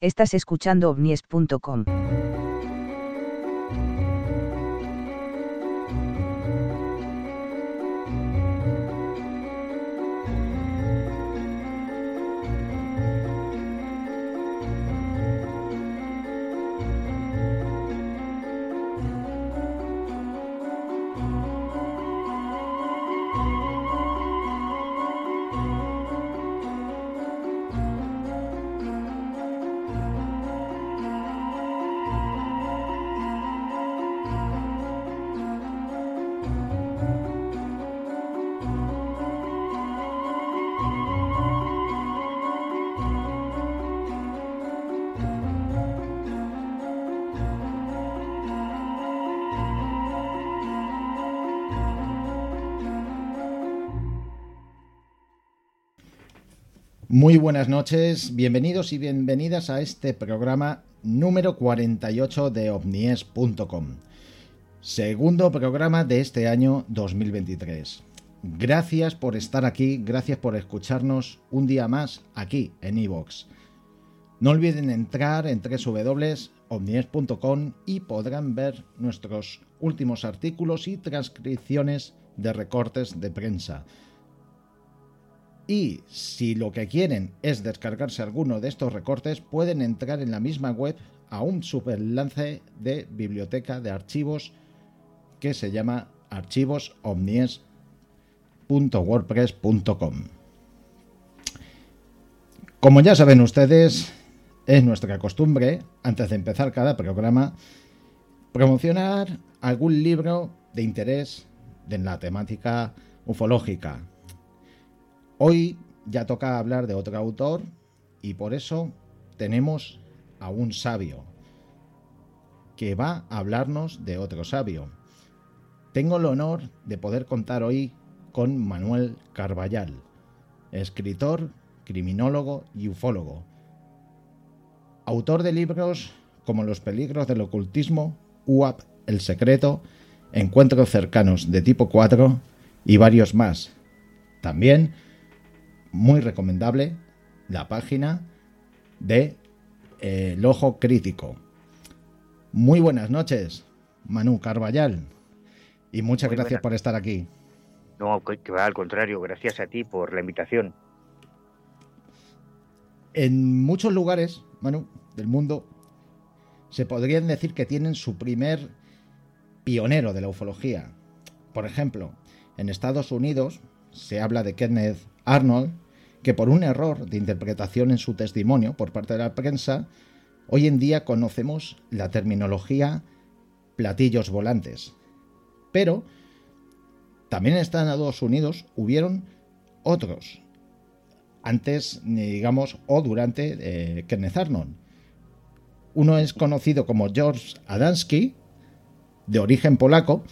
Estás escuchando ovnies.com. Muy buenas noches, bienvenidos y bienvenidas a este programa número 48 de ovnies.com. Segundo programa de este año 2023. Gracias por estar aquí, gracias por escucharnos un día más aquí en iVox. No olviden entrar en www.ovnies.com y podrán ver nuestros últimos artículos y transcripciones de recortes de prensa y si lo que quieren es descargarse alguno de estos recortes, pueden entrar en la misma web a un superlance de biblioteca de archivos que se llama archivosomnies.wordpress.com. Como ya saben ustedes, es nuestra costumbre, antes de empezar cada programa, promocionar algún libro de interés en la temática ufológica Hoy ya toca hablar de otro autor y por eso tenemos a un sabio que va a hablarnos de otro sabio. Tengo el honor de poder contar hoy con Manuel Carballal, escritor, criminólogo y ufólogo, autor de libros como Los peligros del ocultismo, UAP, El secreto, Encuentros cercanos de tipo 4 y varios más. También muy recomendable la página de eh, El Ojo Crítico. Muy buenas noches, Manu Carballal, y muchas gracias por estar aquí. No, que va al contrario, gracias a ti por la invitación. En muchos lugares, Manu, del mundo, se podrían decir que tienen su primer pionero de la ufología. Por ejemplo, en Estados Unidos se habla de Kenneth Arnold, que por un error de interpretación en su testimonio por parte de la prensa, hoy en día conocemos la terminología platillos volantes. Pero también en Estados Unidos hubieron otros, antes, digamos, o durante eh, Kenneth Arnold. Uno es conocido como George Adamski, de origen polaco,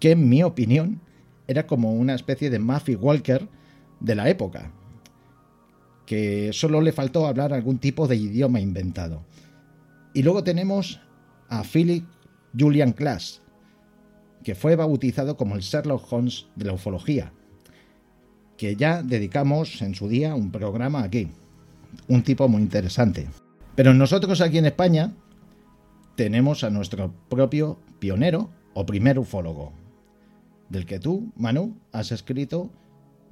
que en mi opinión era como una especie de Muffy Walker de la época, que solo le faltó hablar algún tipo de idioma inventado. Y luego tenemos a Philip Julian Klass, que fue bautizado como el Sherlock Holmes de la ufología, que ya dedicamos en su día un programa aquí, un tipo muy interesante. Pero nosotros aquí en España tenemos a nuestro propio pionero o primer ufólogo, del que tú, Manu, has escrito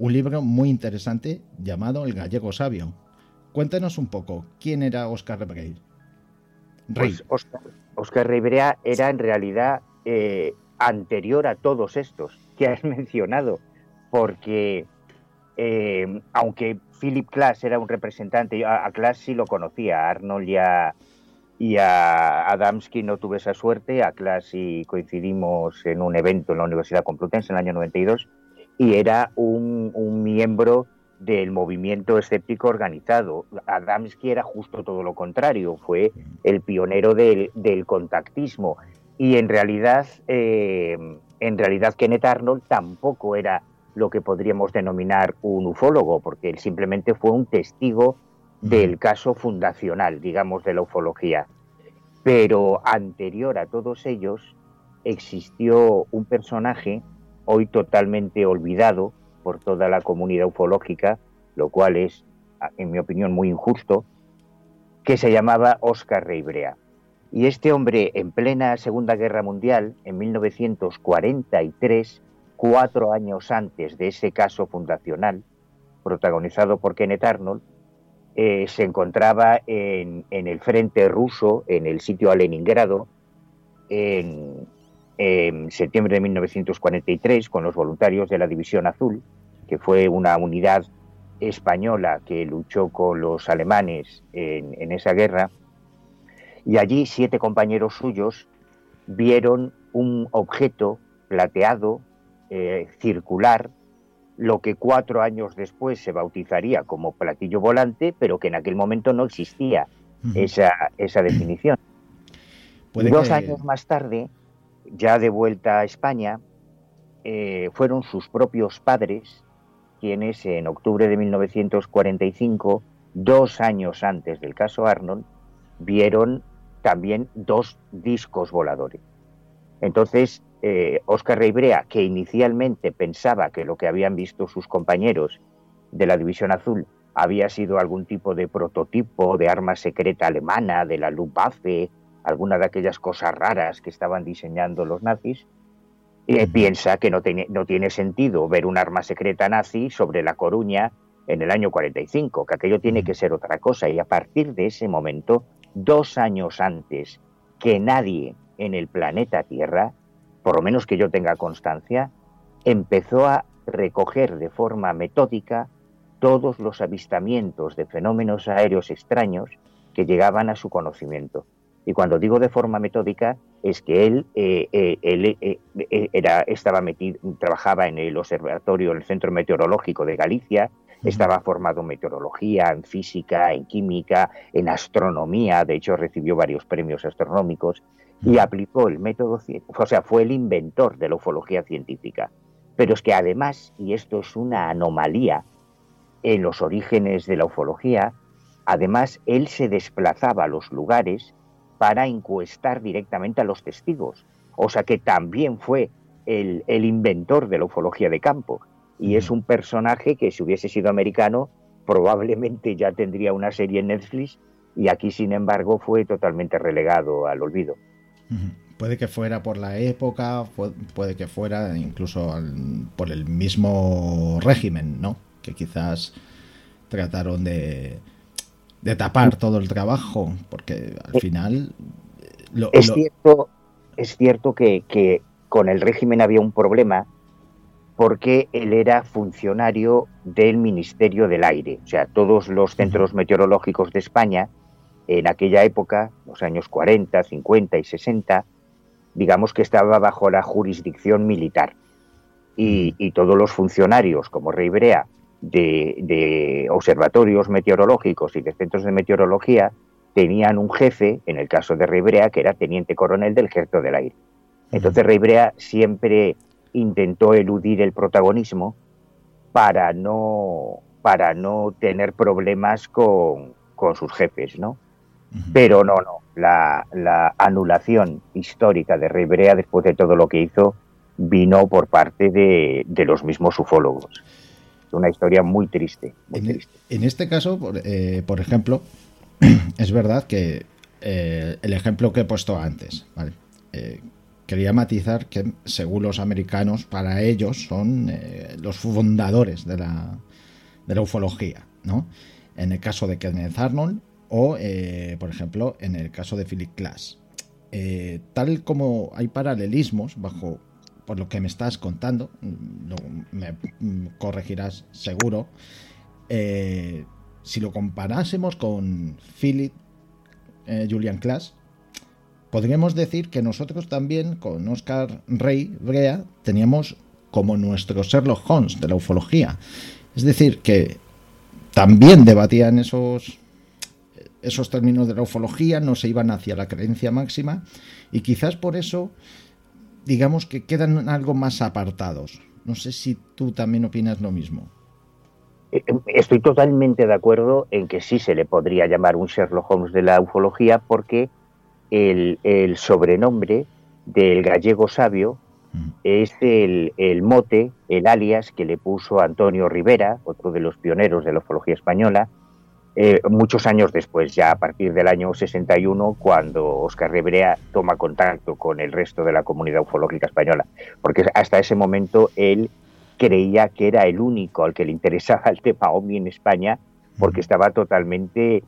un libro muy interesante llamado El gallego sabio. Cuéntanos un poco, ¿quién era Oscar Rey? Pues Oscar, Rey era en realidad eh, anterior a todos estos que has mencionado, porque eh, aunque Philip Klass era un representante, a, a sí lo conocía, a Arnold y a, Adamski no tuve esa suerte, a Klass sí coincidimos en un evento en la Universidad Complutense en el año 92, y era un, miembro del movimiento escéptico organizado. Adamski era justo todo lo contrario, fue el pionero del, contactismo y en realidad, eh, en realidad Kenneth Arnold tampoco era lo que podríamos denominar un ufólogo, porque él simplemente fue un testigo del caso fundacional, digamos, de la ufología. Pero anterior a todos ellos existió un personaje hoy totalmente olvidado por toda la comunidad ufológica, lo cual es, en mi opinión, muy injusto, que se llamaba Oscar Reibrea. Y este hombre, en plena Segunda Guerra Mundial, en 1943, cuatro años antes de ese caso fundacional, protagonizado por Kenneth Arnold, eh, se encontraba en, el frente ruso, en el sitio a Leningrado, en, en septiembre de 1943, con los voluntarios de la División Azul, que fue una unidad española que luchó con los alemanes en, esa guerra, y allí siete compañeros suyos vieron un objeto plateado, eh, circular, lo que cuatro años después se bautizaría como platillo volante, pero que en aquel momento no existía esa, esa definición. Dos años más tarde, ya de vuelta a España, eh, fueron sus propios padres quienes en octubre de 1945, dos años antes del caso Arnold, vieron también dos discos voladores. Entonces, Oscar eh, Reibrea, que inicialmente pensaba que lo que habían visto sus compañeros de la División Azul había sido algún tipo de prototipo de arma secreta alemana, de la Luftwaffe, alguna de aquellas cosas raras que estaban diseñando los nazis, piensa que no tiene, no tiene sentido ver un arma secreta nazi sobre La Coruña en el año 45, que aquello tiene que ser otra cosa. Y a partir de ese momento, dos años antes que nadie en el planeta Tierra, por lo menos que yo tenga constancia, empezó a recoger de forma metódica todos los avistamientos de fenómenos aéreos extraños que llegaban a su conocimiento. Y cuando digo de forma metódica, es que él, eh, eh, él eh, era, estaba metido, trabajaba en el observatorio, en el Centro Meteorológico de Galicia, estaba formado en meteorología, en física, en química, en astronomía, de hecho recibió varios premios astronómicos y aplicó el método, o sea, fue el inventor de la ufología científica. Pero es que además, y esto es una anomalía en los orígenes de la ufología, además él se desplazaba a los lugares para encuestar directamente a los testigos. O sea que también fue el, inventor de la ufología de campo. Y es un personaje que si hubiese sido americano probablemente ya tendría una serie en Netflix y aquí sin embargo fue totalmente relegado al olvido. Puede que fuera por la época, puede que fuera incluso por el mismo régimen, ¿no? Que quizás trataron de, de tapar todo el trabajo, porque al eh, final... es, Cierto, es cierto que, con el régimen había un problema porque él era funcionario del Ministerio del Aire. O sea, todos los centros meteorológicos de España, en aquella época, los años 40, 50 y 60, digamos que estaba bajo la jurisdicción militar. Y, y todos los funcionarios, como Rey Brea, de, observatorios meteorológicos y de centros de meteorología tenían un jefe, en el caso de Reibrea, que era teniente coronel del ejército del aire. Entonces Reibrea siempre intentó eludir el protagonismo para no, para no tener problemas con, sus jefes, ¿no? Pero no, no, la, anulación histórica de Reibrea después de todo lo que hizo vino por parte de, de los mismos ufólogos una historia muy triste. E-, en, este caso, por, eh, ejemplo, es verdad que eh, el ejemplo que he puesto antes, eh, quería matizar que según los americanos, para ellos son los fundadores de la, de la ufología, ¿no? En el caso de Kenneth Arnold o, por ejemplo, en el caso de Philip Glass. tal como hay paralelismos bajo por lo que me estás contando, me corregirás seguro, eh, si lo comparásemos con Philip eh, Julian Class, podríamos decir que nosotros también con Oscar Rey Brea teníamos como nuestro Sherlock Holmes de la ufología. Es decir, que también debatían esos, esos términos de la ufología, no se iban hacia la creencia máxima y quizás por eso digamos que quedan algo más apartados. No sé si tú también opinas lo mismo. Eh, eh, estoy totalmente de acuerdo en que sí se le podría llamar un Sherlock Holmes de la ufología porque el, sobrenombre del gallego sabio es el, el, mote, el alias que le puso Antonio Rivera, otro de los pioneros de la ufología española, eh, muchos años después, ya a partir del año 61, cuando Oscar Ribrea toma contacto con el resto de la comunidad ufológica española, porque hasta ese momento él creía que era el único al que le interesaba el tema OVNI en España, porque estaba totalmente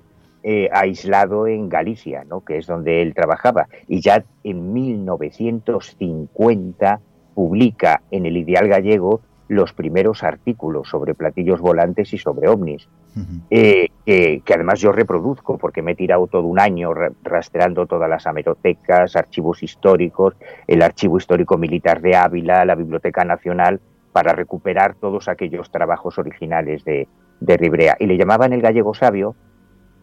eh, aislado en Galicia, ¿no? que es donde él trabajaba. Y ya en 1950 publica en el Ideal Gallego los primeros artículos sobre platillos volantes y sobre ovnis, eh, que, además yo reproduzco porque me he tirado todo un año rastreando todas las amerotecas, archivos históricos, el Archivo Histórico Militar de Ávila, la Biblioteca Nacional, para recuperar todos aquellos trabajos originales de, de Ribrea. Y le llamaban el gallego sabio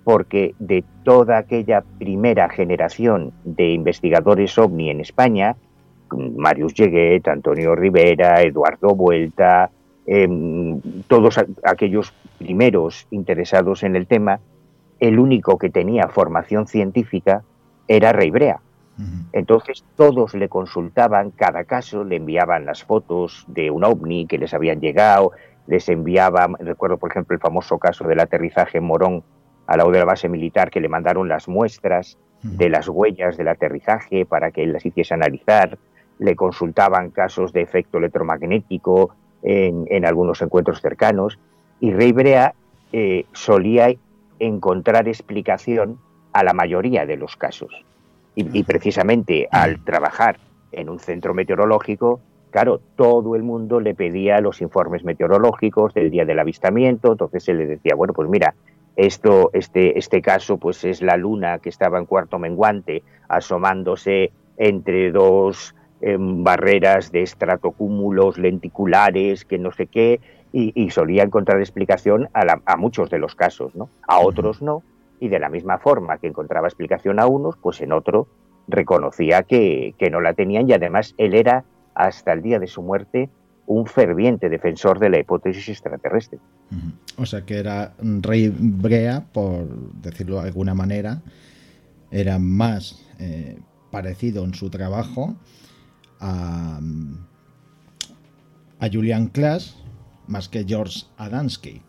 porque de toda aquella primera generación de investigadores ovni en España, Marius Lleguet, Antonio Rivera, Eduardo Vuelta, em, todos aquellos primeros interesados en el tema, el único que tenía formación científica era Reibrea. Entonces todos le consultaban cada caso, le enviaban las fotos de un ovni que les habían llegado, les enviaban, recuerdo por ejemplo el famoso caso del aterrizaje en Morón a lado de la base militar que le mandaron las muestras de las huellas del aterrizaje para que él las hiciese analizar le consultaban casos de efecto electromagnético en, algunos encuentros cercanos y Rey Brea eh, solía encontrar explicación a la mayoría de los casos. Y, precisamente al trabajar en un centro meteorológico, claro, todo el mundo le pedía los informes meteorológicos del día del avistamiento, entonces él le decía, bueno, pues mira, esto, este, este caso, pues es la luna que estaba en cuarto menguante, asomándose entre dos barreras de estratocúmulos lenticulares, que no sé qué, y, solía encontrar explicación a, muchos de los casos, ¿no? A otros no, y de la misma forma que encontraba explicación a unos, pues en otro reconocía que, no la tenían y además él era, hasta el día de su muerte, un ferviente defensor de la hipótesis extraterrestre. O sea que era Rey Brea, por decirlo de alguna manera, era más eh, parecido en su trabajo a, Julian Klaas más que George Adamski.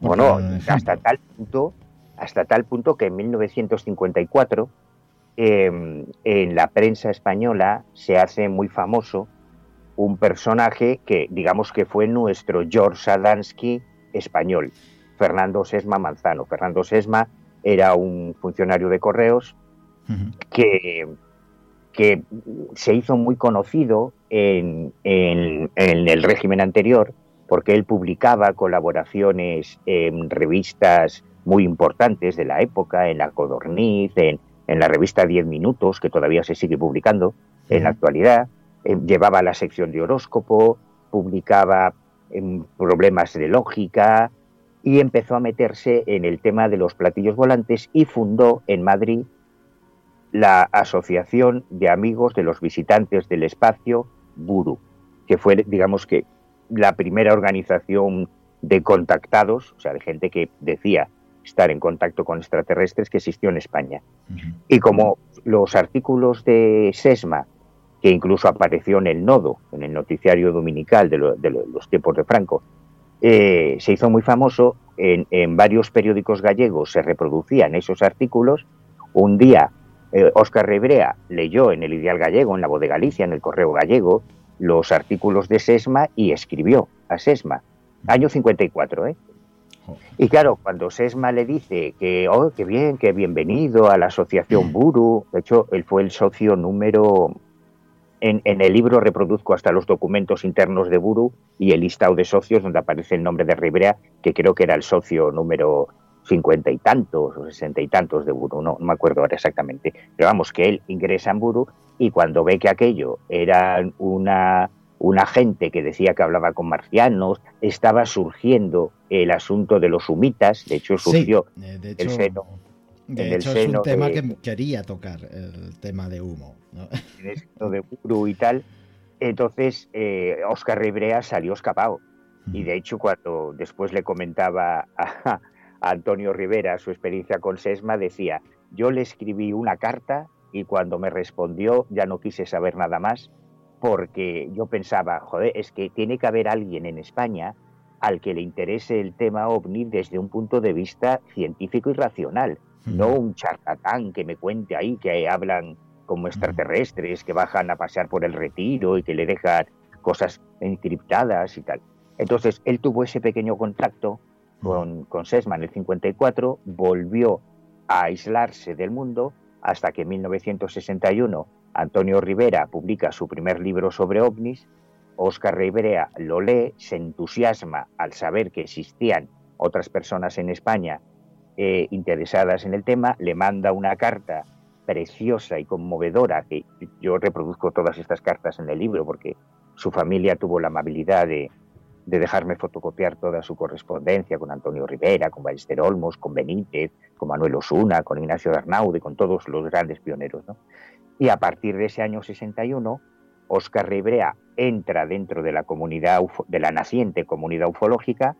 Bueno, hasta tal punto, hasta tal punto que en 1954 em, en la prensa española se hace muy famoso un personaje que digamos que fue nuestro George Adamski español, Fernando Sesma Manzano. Fernando Sesma era un funcionario de correos que que se hizo muy conocido en, el régimen anterior porque él publicaba colaboraciones en revistas muy importantes de la época, en la Codorniz, en, la revista Diez Minutos, que todavía se sigue publicando en la actualidad, eh, llevaba la sección de horóscopo, publicaba en problemas de lógica y empezó a meterse en el tema de los platillos volantes y fundó en Madrid la Asociación de Amigos de los Visitantes del Espacio, Buru, que fue, digamos que, la primera organización de contactados, o sea, de gente que decía estar en contacto con extraterrestres que existió en España. Y como los artículos de SESMA, que incluso apareció en el Nodo, en el noticiario dominical de, los tiempos de Franco, eh, se hizo muy famoso, en, en varios periódicos gallegos se reproducían esos artículos, un día Oscar eh, Ribrea leyó en el Ideal Gallego, en la Voz de Galicia, en el Correo Gallego, los artículos de Sesma y escribió a Sesma. Año 54, ¿eh? Y claro, cuando Sesma le dice que, oh, qué bien, que bienvenido a la asociación Buru, de hecho, él fue el socio número. En, en, el libro reproduzco hasta los documentos internos de Buru y el listado de socios donde aparece el nombre de Ribrea, que creo que era el socio número cincuenta y tantos o sesenta y tantos de Buru, no, me acuerdo ahora exactamente, pero vamos, que él ingresa en Buru y cuando ve que aquello era una, una gente que decía que hablaba con marcianos, estaba surgiendo el asunto de los humitas, de hecho surgió eh, de hecho, el seno. De hecho, es un tema que quería tocar, el tema de humo. ¿no? de Buru y tal. Entonces, eh, Oscar Ribrea salió escapado. Y de hecho, cuando después le comentaba a, Antonio Rivera, su experiencia con Sesma, decía, yo le escribí una carta y cuando me respondió ya no quise saber nada más porque yo pensaba, joder, es que tiene que haber alguien en España al que le interese el tema ovni desde un punto de vista científico y racional, no un charlatán que me cuente ahí que hablan como extraterrestres, que bajan a pasear por el retiro y que le dejan cosas encriptadas y tal. Entonces, él tuvo ese pequeño contacto con, con Sesma en el 54, volvió a aislarse del mundo hasta que en 1961 Antonio Rivera publica su primer libro sobre ovnis, Oscar Rivera lo lee, se entusiasma al saber que existían otras personas en España eh, interesadas en el tema, le manda una carta preciosa y conmovedora, que yo reproduzco todas estas cartas en el libro porque su familia tuvo la amabilidad de, de dejarme fotocopiar toda su correspondencia con Antonio Rivera, con Ballester Olmos, con Benítez, con Manuel Osuna, con Ignacio Arnaude, con todos los grandes pioneros. Y a partir de ese año 61, Oscar Rivera entra dentro de la comunidad de la naciente comunidad ufológica,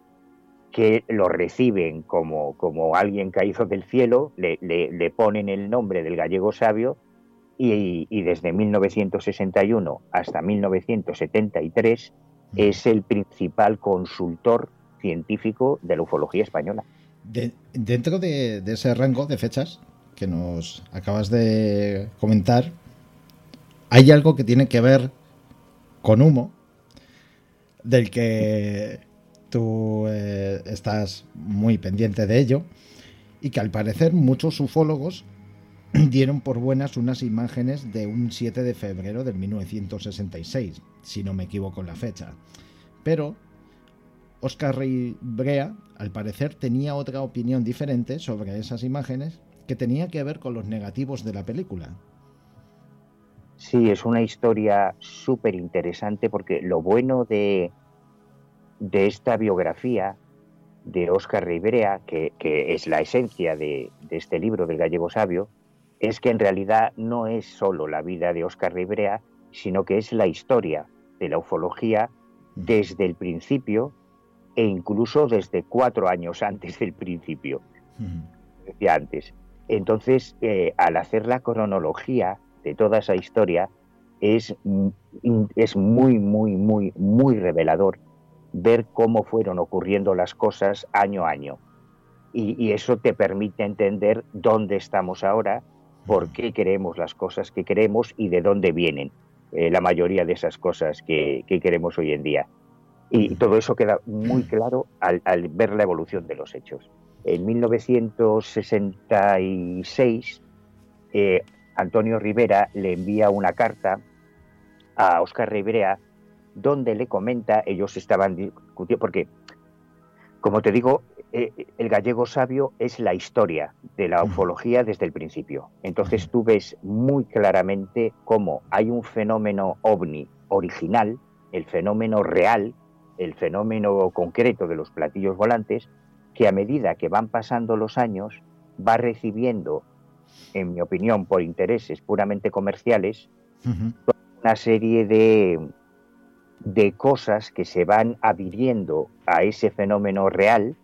que lo reciben como, como alguien caído del cielo, le, le, ponen el nombre del gallego sabio y, y desde 1961 hasta 1973 es el principal consultor científico de la ufología española. dentro de, ese rango de fechas que nos acabas de comentar, hay algo que tiene que ver con humo, del que tú eh, estás muy pendiente de ello, y que al parecer muchos ufólogos dieron por buenas unas imágenes de un 7 de febrero de 1966, si no me equivoco en la fecha. Pero Oscar Rey Brea, al parecer, tenía otra opinión diferente sobre esas imágenes que tenía que ver con los negativos de la película. Sí, es una historia súper interesante porque lo bueno de, de esta biografía de Oscar Ribrea, que, que es la esencia de, de, este libro del gallego sabio, es que en realidad no es solo la vida de Oscar Ribrea, sino que es la historia de la ufología desde el principio e incluso desde cuatro años antes del principio, decía antes. Entonces, eh, al hacer la cronología de toda esa historia, es, es muy, muy, muy, muy revelador ver cómo fueron ocurriendo las cosas año a año. y, eso te permite entender dónde estamos ahora por qué queremos las cosas que queremos y de dónde vienen eh, la mayoría de esas cosas que, queremos hoy en día. Y todo eso queda muy claro al, ver la evolución de los hechos. En 1966, eh, Antonio Rivera le envía una carta a Oscar Rivera donde le comenta, ellos estaban discutiendo, porque, como te digo, eh, el gallego sabio es la historia de la ufología desde el principio. Entonces tú ves muy claramente cómo hay un fenómeno ovni original, el fenómeno real, el fenómeno concreto de los platillos volantes, que a medida que van pasando los años va recibiendo, en mi opinión, por intereses puramente comerciales, una serie de, de cosas que se van adhiriendo a ese fenómeno real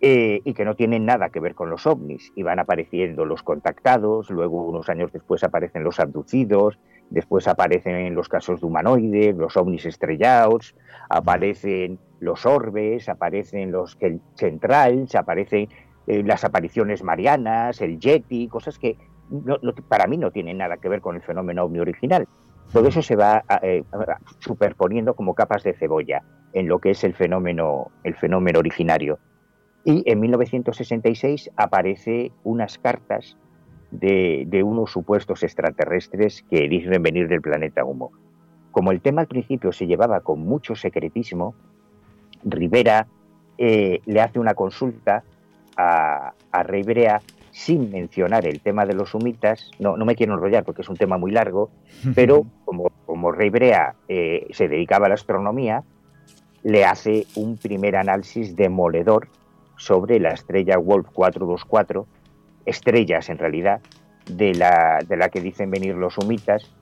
eh, y que no tienen nada que ver con los ovnis. Y van apareciendo los contactados, luego unos años después aparecen los abducidos, después aparecen los casos de humanoides, los ovnis estrellados, aparecen los orbes, aparecen los centrales, aparecen eh, las apariciones marianas, el yeti, cosas que para mí no tienen nada que ver con el fenómeno ovni original. Todo eso se va eh, superponiendo como capas de cebolla en lo que es el fenómeno, el fenómeno originario. Y en 1966 aparece unas cartas de, unos supuestos extraterrestres que dicen venir del planeta Humo. Como el tema al principio se llevaba con mucho secretismo, Rivera eh, le hace una consulta a, a Rivera sin mencionar el tema de los humitas. No, no me quiero enrollar porque es un tema muy largo, pero como, como Rivera eh, se dedicaba a la astronomía, le hace un primer análisis demoledor sobre la estrella Wolf 424, estrellas en realidad, de la, de la que dicen venir los humitas,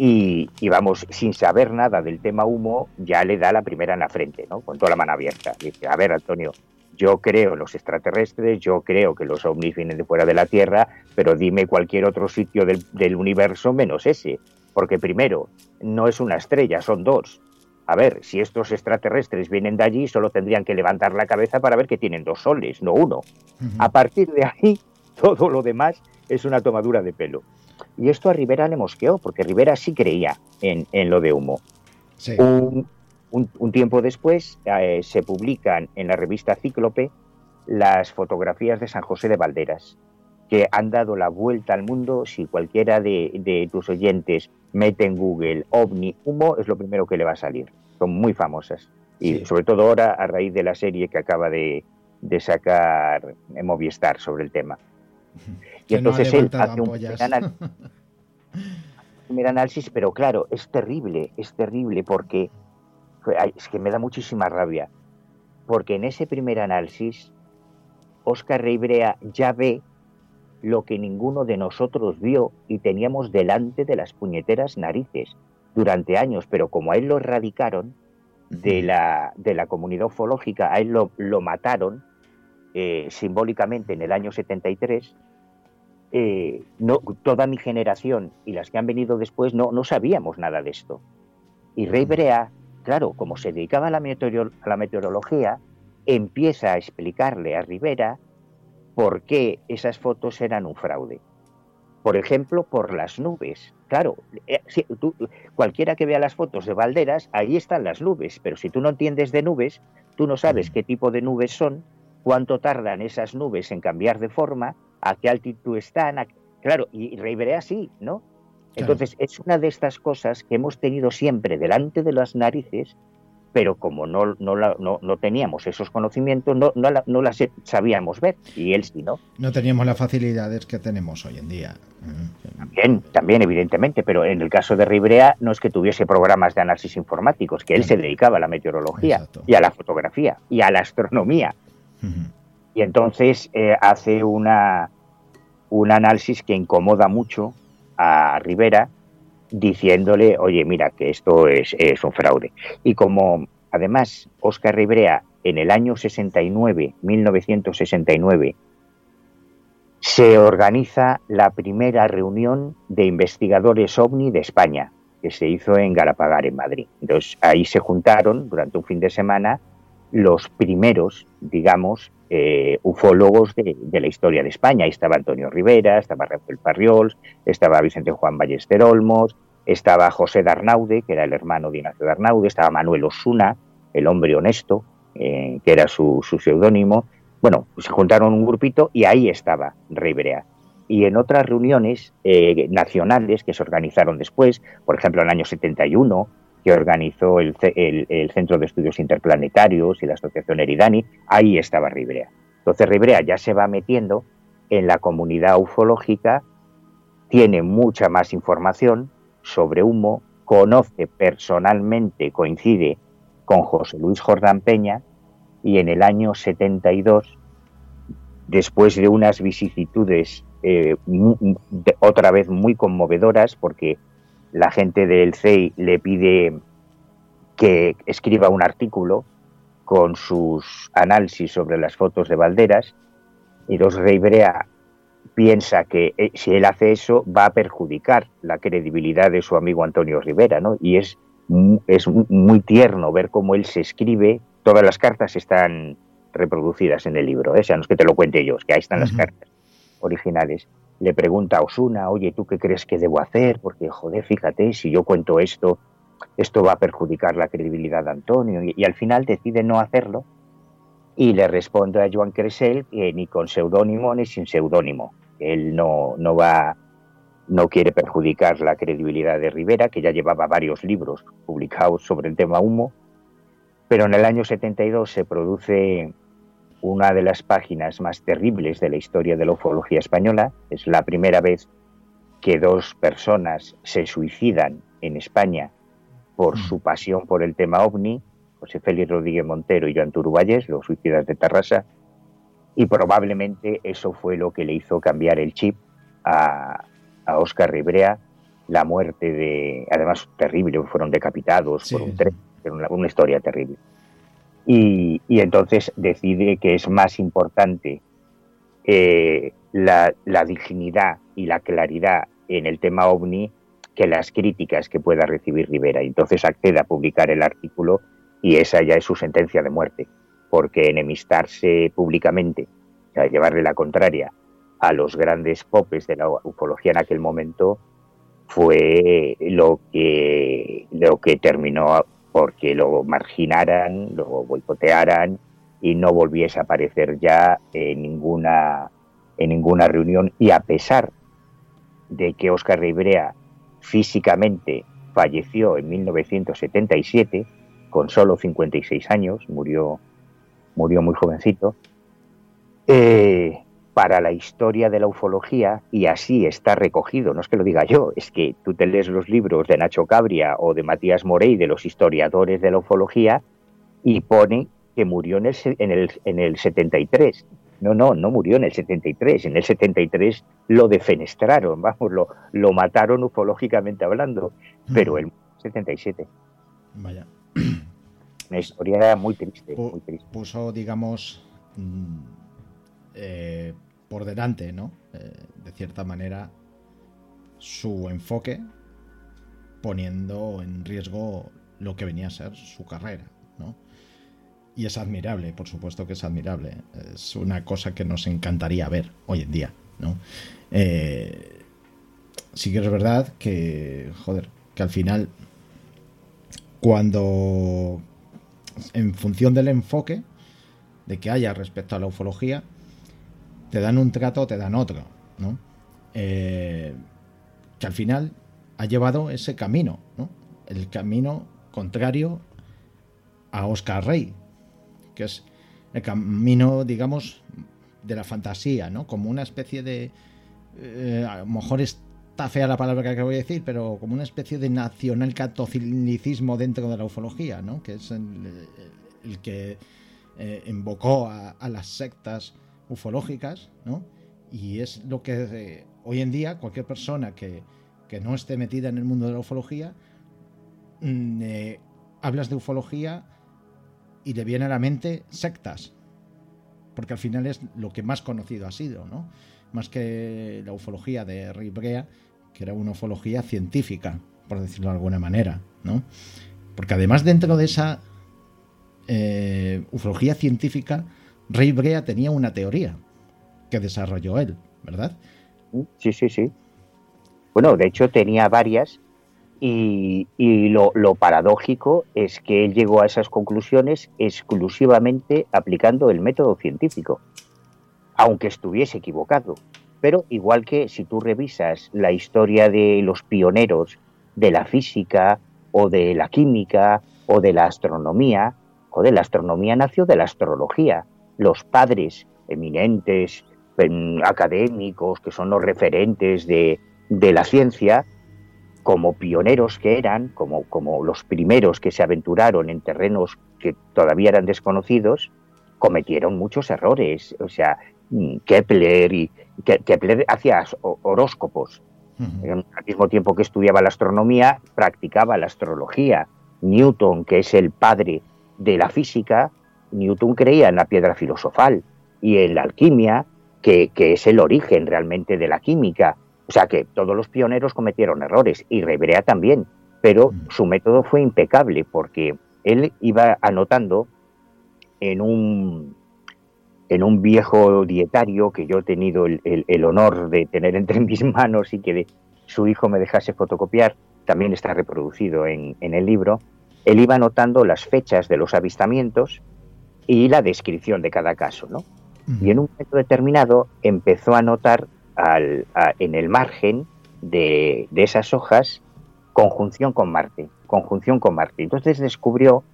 y, vamos, sin saber nada del tema humo, ya le da la primera en la frente, ¿no? Con toda la mano abierta. Dice, a ver, Antonio, yo creo en los extraterrestres, yo creo que los ovnis vienen de fuera de la Tierra, pero dime cualquier otro sitio del, del universo menos ese. Porque primero, no es una estrella, son dos a ver, si estos extraterrestres vienen de allí, solo tendrían que levantar la cabeza para ver que tienen dos soles, no uno. A partir de ahí, todo lo demás es una tomadura de pelo. Y esto a Rivera le mosqueó, porque Rivera sí creía en, lo de humo. Un, tiempo después eh, se publican en la revista Cíclope las fotografías de San José de Valderas, que han dado la vuelta al mundo. Si cualquiera de, tus oyentes mete en Google ovni humo, es lo primero que le va a salir. Son muy famosas. Y sobre todo ahora a raíz de la serie que acaba de, sacar Movistar sobre el tema. Y entonces él hace un primer análisis, pero claro, es terrible, es terrible porque es que me da muchísima rabia. Porque en ese primer análisis, Oscar Reibrea ya ve lo que ninguno de nosotros vio y teníamos delante de las puñeteras narices durante años, pero como a él lo erradicaron de la, de la comunidad ufológica, a él lo, lo mataron eh, simbólicamente en el año 73, eh, no, toda mi generación y las que han venido después no, no sabíamos nada de esto. Y Rey Brea, claro, como se dedicaba a la, a la meteorología, empieza a explicarle a Rivera por qué esas fotos eran un fraude. Por ejemplo, por las nubes. Claro, eh, cualquiera que vea las fotos de Valderas, ahí están las nubes, pero si tú no entiendes de nubes, tú no sabes qué tipo de nubes son, cuánto tardan esas nubes en cambiar de forma, a qué altitud están. Claro, y Rey así, ¿no? Entonces, es una de estas cosas que hemos tenido siempre delante de las narices pero como no, no, no, teníamos esos conocimientos, no, no, las sabíamos ver, y él sí, ¿no? No teníamos las facilidades que tenemos hoy en día. También, también, evidentemente, pero en el caso de Ribrea no es que tuviese programas de análisis informáticos, que él se dedicaba a la meteorología y a la fotografía y a la astronomía. Y entonces eh, hace una, un análisis que incomoda mucho a Rivera diciéndole, oye, mira, que esto es, un fraude. Y como además Oscar Ribrea en el año 69, 1969, se organiza la primera reunión de investigadores ovni de España, que se hizo en Galapagar, en Madrid. Entonces ahí se juntaron durante un fin de semana los primeros, digamos, eh, ufólogos de, la historia de España. Ahí estaba Antonio Rivera, estaba Rafael Parriols, estaba Vicente Juan Ballester Olmos, estaba José Darnaude, que era el hermano de Ignacio Darnaude, estaba Manuel Osuna, el hombre honesto, eh, que era su, seudónimo. Bueno, se juntaron un grupito y ahí estaba Rivera. Y en otras reuniones eh, nacionales que se organizaron después, por ejemplo en el año 71, que organizó el, Centro de Estudios Interplanetarios y la Asociación Eridani, ahí estaba Ribrea. Entonces Ribrea ya se va metiendo en la comunidad ufológica, tiene mucha más información sobre humo, conoce personalmente, coincide con José Luis Jordán Peña y en el año 72, después de unas vicisitudes eh, otra vez muy conmovedoras, porque la gente del CEI le pide que escriba un artículo con sus análisis sobre las fotos de Valderas y Dos Rey Brea piensa que eh, si él hace eso va a perjudicar la credibilidad de su amigo Antonio Rivera, ¿no? Y es, es muy tierno ver cómo él se escribe, todas las cartas están reproducidas en el libro, ¿eh? o sea, no es que te lo cuente yo, es que ahí están las cartas originales le pregunta a Osuna, oye, ¿tú qué crees que debo hacer? Porque, joder, fíjate, si yo cuento esto, esto va a perjudicar la credibilidad de Antonio. Y, al final decide no hacerlo y le responde a Joan Cresel que ni con seudónimo ni sin seudónimo. Él no, no va, no quiere perjudicar la credibilidad de Rivera, que ya llevaba varios libros publicados sobre el tema humo. Pero en el año 72 se produce una de las páginas más terribles de la historia de la ufología española. Es la primera vez que dos personas se suicidan en España por mm. su pasión por el tema ovni, José Félix Rodríguez Montero y Joan Turuballes, los suicidas de Tarrasa, y probablemente eso fue lo que le hizo cambiar el chip a, a Oscar Ribrea, la muerte de, además terrible, fueron decapitados por un tren, una historia terrible y, entonces decide que es más importante eh, la, dignidad y la claridad en el tema ovni que las críticas que pueda recibir Rivera. Y entonces accede a publicar el artículo y esa ya es su sentencia de muerte, porque enemistarse públicamente, o sea, llevarle la contraria a los grandes popes de la ufología en aquel momento, fue lo que, lo que terminó porque lo marginaran, lo boicotearan y no volviese a aparecer ya en ninguna, en ninguna reunión. Y a pesar de que Oscar Ribrea físicamente falleció en 1977, con solo 56 años, murió, murió muy jovencito, eh, para la historia de la ufología, y así está recogido, no es que lo diga yo, es que tú te lees los libros de Nacho Cabria o de Matías Morey, de los historiadores de la ufología, y pone que murió en el, en el, en el 73. No, no, no murió en el 73. En el 73 lo defenestraron, vamos, lo, lo mataron ufológicamente hablando, pero el 77. Vaya. Una historia muy triste, muy triste. Puso, digamos, mm, eh, por delante, ¿no? Eh, de cierta manera, su enfoque, poniendo en riesgo lo que venía a ser su carrera, ¿no? Y es admirable, por supuesto que es admirable. Es una cosa que nos encantaría ver hoy en día, ¿no? Eh, sí que es verdad que, joder, que al final, cuando, en función del enfoque de que haya respecto a la ufología, te dan un trato te dan otro, ¿no? Eh, que al final ha llevado ese camino, ¿no? El camino contrario a Oscar Rey, que es el camino, digamos, de la fantasía, ¿no? Como una especie de... Eh, a lo mejor está fea la palabra que voy a decir, pero como una especie de nacional catolicismo dentro de la ufología, ¿no? Que es el, que eh, invocó a las sectas ufológicas, ¿no? Y es lo que eh, hoy en día cualquier persona que, no esté metida en el mundo de la ufología, mm, eh, hablas de ufología y le viene a la mente sectas, porque al final es lo que más conocido ha sido, ¿no? Más que la ufología de Ray Brea, que era una ufología científica, por decirlo de alguna manera, ¿no? Porque además dentro de esa eh, ufología científica Rey Brea tenía una teoría que desarrolló él, ¿verdad? Sí, sí, sí. Bueno, de hecho tenía varias y, lo, paradójico es que él llegó a esas conclusiones exclusivamente aplicando el método científico, aunque estuviese equivocado. Pero igual que si tú revisas la historia de los pioneros de la física o de la química o de la astronomía, joder, la astronomía nació de la astrología los padres eminentes, académicos, que son los referentes de, la ciencia, como pioneros que eran, como, como los primeros que se aventuraron en terrenos que todavía eran desconocidos, cometieron muchos errores. O sea, mm, Kepler y Kepler hacía horóscopos. Al mismo tiempo que estudiaba la astronomía, practicaba la astrología. Newton, que es el padre de la física, Newton creía en la piedra filosofal y en la alquimia, que, es el origen realmente de la química. O sea que todos los pioneros cometieron errores y Rebrea también, pero mm. su método fue impecable porque él iba anotando en un, en un viejo dietario que yo he tenido el, honor de tener entre mis manos y que su hijo me dejase fotocopiar, también está reproducido en, en el libro, él iba anotando las fechas de los avistamientos y la descripción de cada caso, ¿no? Y en un momento determinado empezó a notar en el margen de, esas hojas conjunción con Marte, conjunción con Marte. Entonces descubrió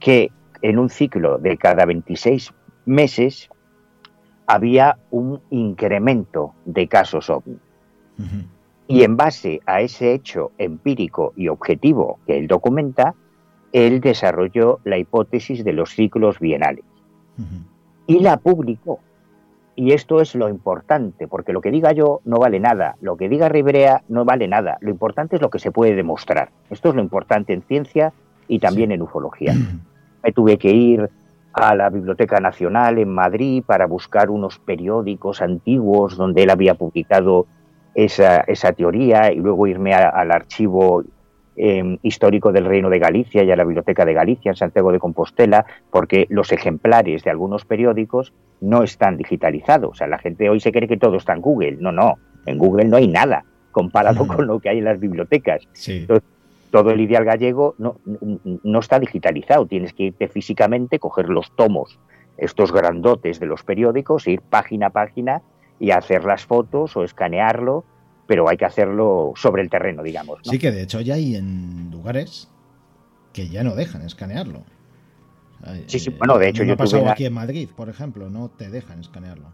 que en un ciclo de cada 26 meses había un incremento de casos ovni. Y en base a ese hecho empírico y objetivo que él documenta, él desarrolló la hipótesis de los ciclos bienales y la publicó. Y esto es lo importante, porque lo que diga yo no vale nada, lo que diga Ribrea no vale nada, lo importante es lo que se puede demostrar. Esto es lo importante en ciencia y también en ufología. Me tuve que ir a la Biblioteca Nacional en Madrid para buscar unos periódicos antiguos donde él había publicado esa, esa teoría y luego irme al archivo em, histórico del Reino de Galicia y a la Biblioteca de Galicia en Santiago de Compostela, porque los ejemplares de algunos periódicos no están digitalizados. O sea, la gente hoy se cree que todo está en Google. No, no, en Google no hay nada comparado con lo que hay en las bibliotecas. todo el ideal gallego no, no está digitalizado. Tienes que irte físicamente, coger los tomos, estos grandotes de los periódicos, ir página a página y hacer las fotos o escanearlo, pero hay que hacerlo sobre el terreno, digamos. Sí, que de hecho ya hay en lugares que ya no dejan escanearlo. Sí, sí, bueno, de hecho yo pasado aquí en Madrid, por ejemplo, no te dejan escanearlo.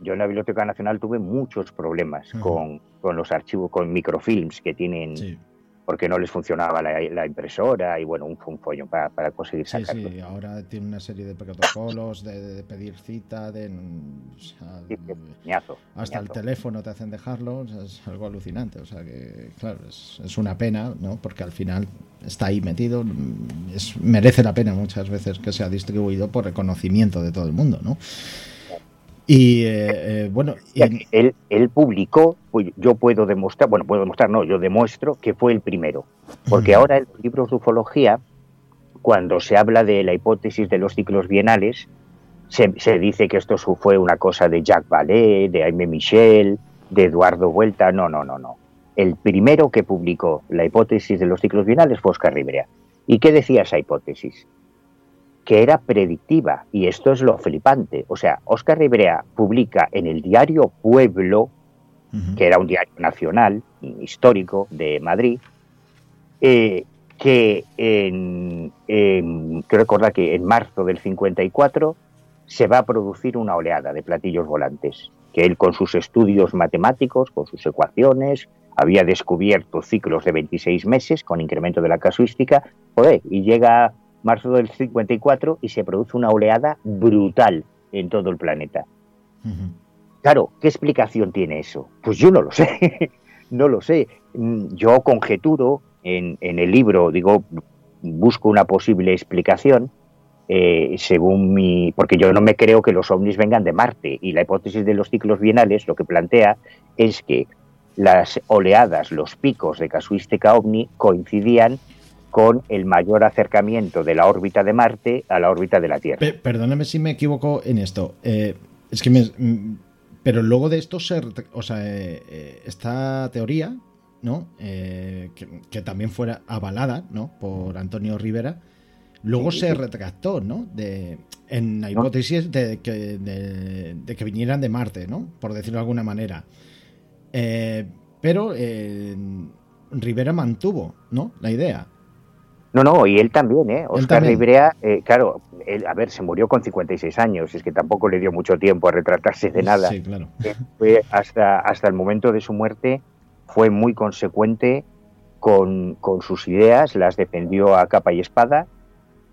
Yo en la Biblioteca Nacional tuve muchos problemas con, con, los archivos, con microfilms que tienen porque no les funcionaba la, impresora y bueno, un, un follón para, para, conseguir sacarlo. Sí, sí, ahora tiene una serie de protocolos de, pedir cita, de... hasta el teléfono te hacen dejarlo, es algo alucinante, o sea que, claro, es, es, una pena, ¿no? Porque al final está ahí metido, es, merece la pena muchas veces que sea distribuido por reconocimiento de todo el mundo, ¿no? Y eh, eh, bueno, él, él, publicó, pues yo puedo demostrar, bueno, puedo demostrar, no, yo demuestro que fue el primero, porque ahora en los libros de ufología, cuando se habla de la hipótesis de los ciclos bienales, se, dice que esto fue una cosa de Jacques Vallée, de Jaime Michel, de Eduardo Vuelta, no, no, no, no. El primero que publicó la hipótesis de los ciclos bienales fue Oscar Ribrea. ¿Y qué decía esa hipótesis? Que era predictiva, y esto es lo flipante. O sea, Oscar Ribrea publica en el diario Pueblo, que era un diario nacional, histórico de Madrid, eh, que en, recordar que en marzo del 54 se va a producir una oleada de platillos volantes, que él con sus estudios matemáticos, con sus ecuaciones, había descubierto ciclos de 26 meses con incremento de la casuística, y llega marzo del 54 y se produce una oleada brutal en todo el planeta. Claro, ¿qué explicación tiene eso? Pues yo no lo sé, no lo sé. Mm, yo conjeturo en, el libro, digo, busco una posible explicación. Eh, según mi. Porque yo no me creo que los ovnis vengan de Marte. Y la hipótesis de los ciclos bienales lo que plantea es que las oleadas, los picos de casuística ovni coincidían con el mayor acercamiento de la órbita de Marte a la órbita de la Tierra. perdóname si me equivoco en esto. Eh, es que me, mm, pero luego de esto se, o sea, eh, eh, esta teoría, ¿no? que, también fuera avalada, ¿no? Por Antonio Rivera, luego se retractó, ¿no? De, en la hipótesis de, que, de, que vinieran de Marte, ¿no? Por decirlo de alguna manera. pero Rivera mantuvo, ¿no? La idea. No, no, y él también, ¿eh? Oscar Ribrea, eh, claro, él, a ver, se murió con 56 años, es que tampoco le dio mucho tiempo a retratarse de nada. Sí, claro. Eh, fue hasta, hasta el momento de su muerte fue muy consecuente con, sus ideas, las defendió a capa y espada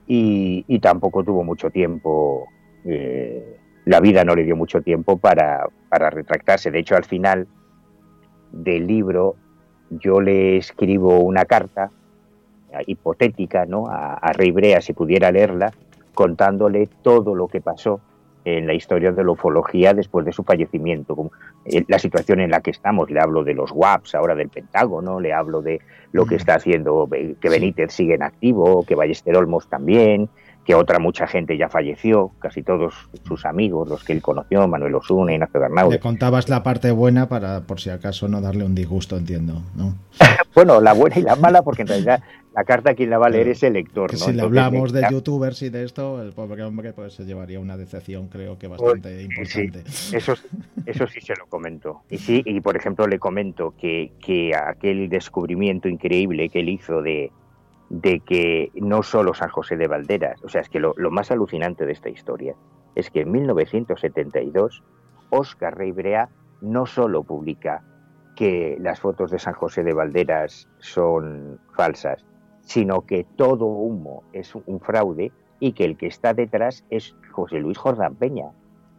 y, tampoco tuvo mucho tiempo, eh, la vida no le dio mucho tiempo para, para retractarse. De hecho, al final del libro yo le escribo una carta hipotética ¿no? a, a Rey Brea, si pudiera leerla, contándole todo lo que pasó en la historia de la ufología después de su fallecimiento, eh, la situación en la que estamos. Le hablo de los WAPs, ahora del Pentágono, le hablo de lo que está haciendo, eh, que Benítez sigue en activo, que Ballester Olmos también, que otra mucha gente ya falleció, casi todos sus amigos, los que él conoció, Manuel Osuna, Ignacio Bernau. Le contabas la parte buena para, por si acaso, no darle un disgusto, entiendo, ¿no? bueno, la buena y la mala, porque en realidad la carta quien la va a leer es el lector, ¿no? Si le hablamos de youtubers y de esto, el pobre hombre pues se llevaría una decepción, creo que bastante pues, importante. Sí, eso, eso sí se lo comento. Y sí, y por ejemplo le comento que, que aquel descubrimiento increíble que él hizo de de que no solo San José de Valderas, o sea, es que lo, más alucinante de esta historia es que en 1972 Oscar Rey Brea no solo publica que las fotos de San José de Valderas son falsas, sino que todo humo es un fraude y que el que está detrás es José Luis Jordán Peña.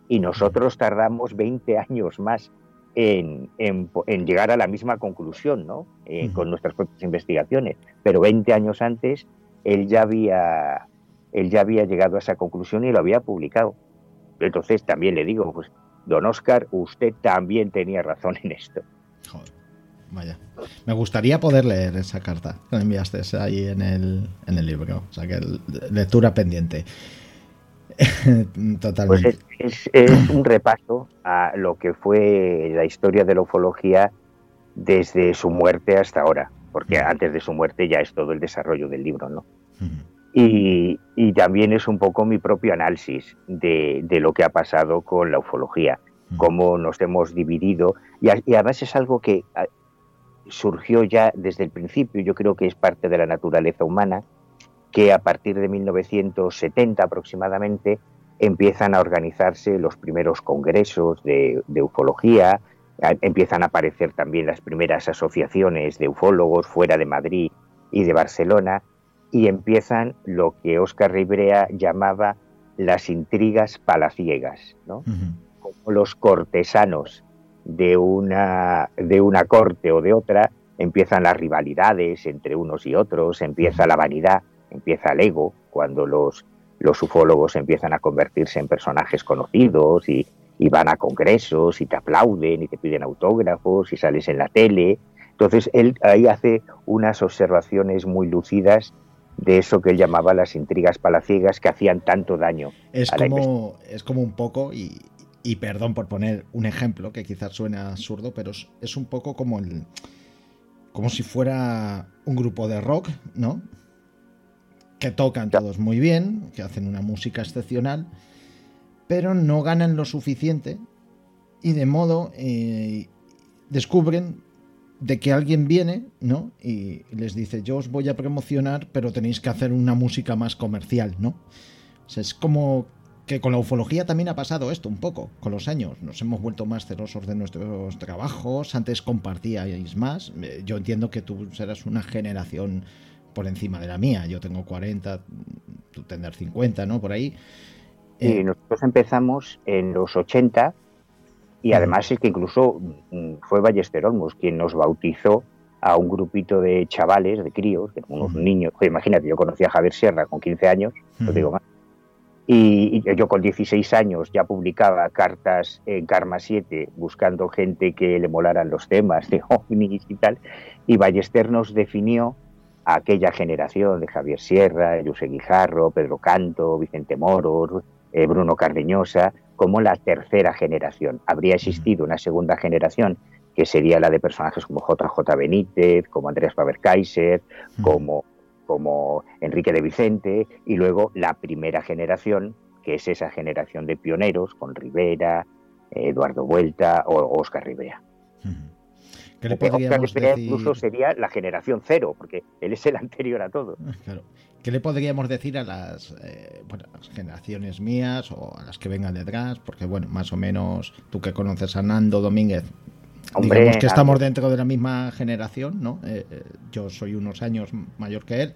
Y nosotros tardamos 20 años más en, llegar a la misma conclusión, ¿no? Eh, con nuestras propias investigaciones. Pero 20 años antes, él ya había, él ya había llegado a esa conclusión y lo había publicado. Entonces también le digo, pues, don Oscar, usted también tenía razón en esto. Joder, vaya. Me gustaría poder leer esa carta que enviaste ahí en el, en el libro. O sea, que lectura pendiente. Totalmente. Pues es, un repaso a lo que fue la historia de la ufología desde su muerte hasta ahora, porque antes de su muerte ya es todo el desarrollo del libro, ¿no? y, también es un poco mi propio análisis de, lo que ha pasado con la ufología, cómo nos hemos dividido, y, y, además es algo que surgió ya desde el principio, yo creo que es parte de la naturaleza humana, que a partir de 1970 aproximadamente empiezan a organizarse los primeros congresos de, ufología, empiezan a aparecer también las primeras asociaciones de ufólogos fuera de Madrid y de Barcelona, y empiezan lo que Óscar Ribrea llamaba las intrigas palaciegas, ¿no? Como los cortesanos de una, de una corte o de otra, empiezan las rivalidades entre unos y otros, empieza la vanidad, empieza el ego, cuando los, los ufólogos empiezan a convertirse en personajes conocidos y, van a congresos y te aplauden y te piden autógrafos y sales en la tele. Entonces él ahí hace unas observaciones muy lucidas de eso que él llamaba las intrigas palaciegas que hacían tanto daño. Es, como, es como un poco, y, y, perdón por poner un ejemplo que quizás suena absurdo, pero es, es un poco como el como si fuera un grupo de rock, ¿no? Que tocan todos muy bien, que hacen una música excepcional, pero no ganan lo suficiente y de modo eh, descubren de que alguien viene, ¿no? Y les dice, yo os voy a promocionar, pero tenéis que hacer una música más comercial, ¿no? es como que con la ufología también ha pasado esto un poco, con los años. Nos hemos vuelto más celosos de nuestros trabajos, antes compartíais más. Eh, yo entiendo que tú serás una generación por encima de la mía. Yo tengo 40, tú tendrás 50, ¿no? Por ahí. Y eh, nosotros empezamos en los 80 y además es que incluso mm, fue Ballester Olmos quien nos bautizó a un grupito de chavales, de críos, de unos niños. imagínate, yo conocí a Javier Sierra con 15 años, no digo más. Y, yo con 16 años ya publicaba cartas en Karma 7 buscando gente que le molaran los temas de ovnis y tal. Y Ballester nos definió aquella generación de Javier Sierra, José Guijarro, Pedro Canto, Vicente Moros, eh, Bruno Cardeñosa, como la tercera generación. Habría existido una segunda generación que sería la de personajes como JJ Benítez, como Andreas Faber-Kaiser, como, como Enrique de Vicente, y luego la primera generación, que es esa generación de pioneros con Rivera, Eduardo Vuelta o Oscar Rivera. ¿Qué le podríamos decir? incluso sería la generación cero, porque él es el anterior a todo. Claro. ¿Qué le podríamos decir a las, eh, generaciones mías o a las que vengan detrás? Porque, bueno, más o menos tú que conoces a Nando Domínguez, digamos que estamos dentro de la misma generación, ¿no? Eh, eh, yo soy unos años mayor que él.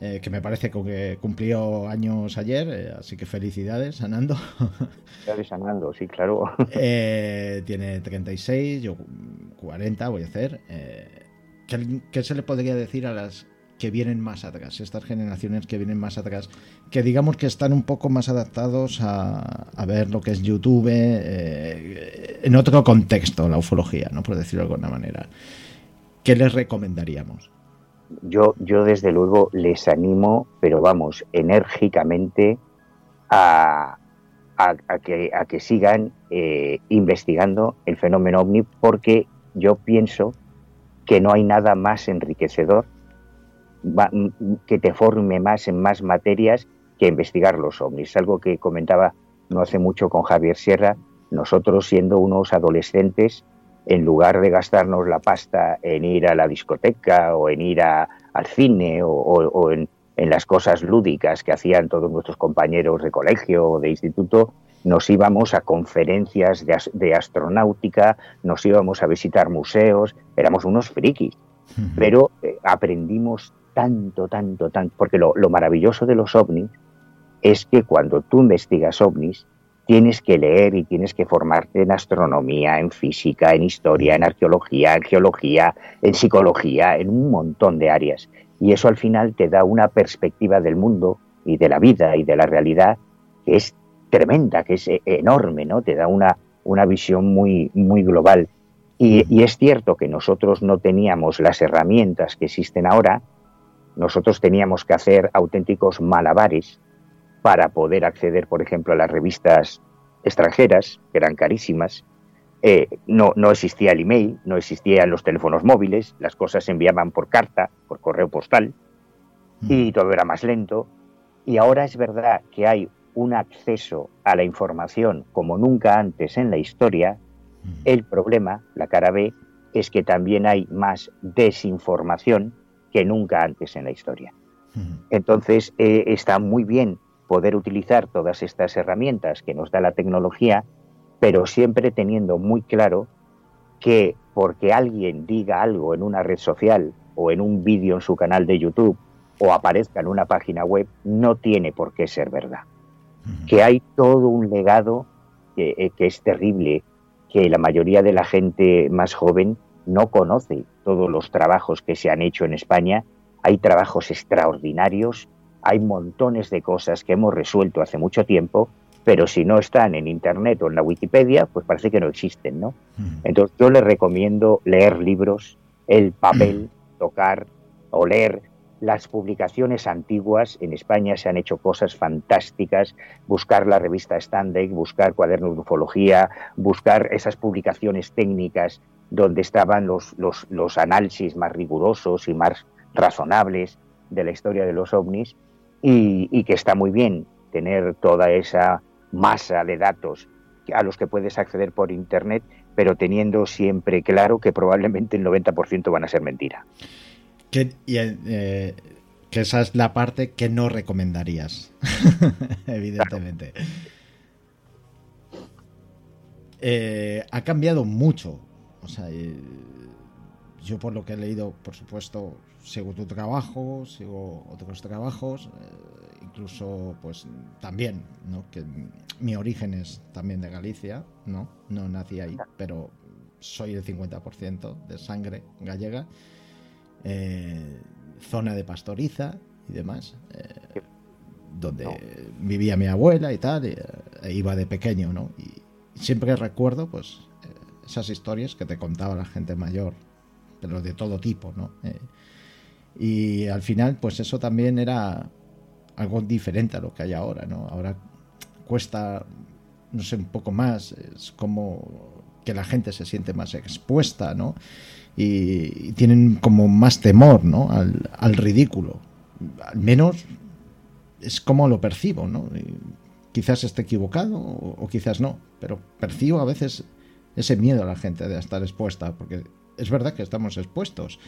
Eh, que me parece que cumplió años ayer, eh, así que felicidades, Anando. Felicidades, Anando, sí, claro. Eh, tiene 36, yo 40 voy a hacer. ¿qué, se le podría decir a las que vienen más atrás, estas generaciones que vienen más atrás, que digamos que están un poco más adaptados a, a ver lo que es YouTube en otro contexto, la ufología, ¿no? por decirlo de alguna manera? ¿Qué les recomendaríamos? Yo, yo desde luego les animo, pero vamos, enérgicamente a, que, a que, sigan eh, investigando el fenómeno ovni porque yo pienso que no hay nada más enriquecedor que te forme más en más materias que investigar los ovnis. Algo que comentaba no hace mucho con Javier Sierra, nosotros siendo unos adolescentes en lugar de gastarnos la pasta en ir a la discoteca o en ir al cine o, en, las cosas lúdicas que hacían todos nuestros compañeros de colegio o de instituto, nos íbamos a conferencias de, astronáutica, nos íbamos a visitar museos, éramos unos frikis, pero eh, aprendimos tanto, tanto, tanto, porque lo, lo maravilloso de los ovnis es que cuando tú investigas ovnis, tienes que leer y tienes que formarte en astronomía, en física, en historia, en arqueología, en geología, en psicología, en un montón de áreas. Y eso al final te da una perspectiva del mundo y de la vida y de la realidad que es tremenda, que es enorme, ¿no? Te da una, una visión muy, muy global. Y, es cierto que nosotros no teníamos las herramientas que existen ahora, nosotros teníamos que hacer auténticos malabares para poder acceder, por ejemplo, a las revistas extranjeras, que eran carísimas. Eh, no, no existía el email, no existían los teléfonos móviles, las cosas se enviaban por carta, por correo postal, y mm. todo era más lento. Y ahora es verdad que hay un acceso a la información como nunca antes en la historia, el problema, la cara B, es que también hay más desinformación que nunca antes en la historia. Entonces, eh, está muy bien poder utilizar todas estas herramientas que nos da la tecnología, pero siempre teniendo muy claro que porque alguien diga algo en una red social o en un vídeo en su canal de YouTube o aparezca en una página web, no tiene por qué ser verdad. Que hay todo un legado que eh, es terrible, que la mayoría de la gente más joven no conoce todos los trabajos que se han hecho en España. Hay trabajos extraordinarios, hay montones de cosas que hemos resuelto hace mucho tiempo, pero si no están en Internet o en la Wikipedia, pues parece que no existen, ¿no? Entonces yo les recomiendo leer libros, el papel, tocar o leer. Las publicaciones antiguas en España se han hecho cosas fantásticas, buscar la revista Standard, buscar cuadernos de ufología, buscar esas publicaciones técnicas donde estaban los, los, análisis más rigurosos y más razonables de la historia de los ovnis y, que está muy bien tener toda esa masa de datos a los que puedes acceder por Internet, pero teniendo siempre claro que probablemente el 90% van a ser mentira. Que, eh, que esa es la parte que no recomendarías, evidentemente. Eh, ha cambiado mucho. O sea, eh, yo por lo que he leído, por supuesto, sigo tu trabajo, sigo otros trabajos, incluso pues también, ¿no? Que mi origen es también de Galicia, ¿no? No nací ahí, pero soy el 50% de sangre gallega. Eh, zona de pastoriza y demás, eh, donde vivía mi abuela y tal, e iba de pequeño, ¿no? Y siempre recuerdo, pues, esas historias que te contaba la gente mayor, pero de todo tipo, ¿no? Y al final, pues eso también era algo diferente a lo que hay ahora, ¿no? Ahora cuesta, no sé, un poco más, es como que la gente se siente más expuesta, ¿no? y, tienen como más temor ¿no? al, ridículo. Al menos es como lo percibo, ¿no? quizás esté equivocado o, quizás no, pero percibo a veces ese miedo a la gente de estar expuesta, porque es verdad que estamos expuestos.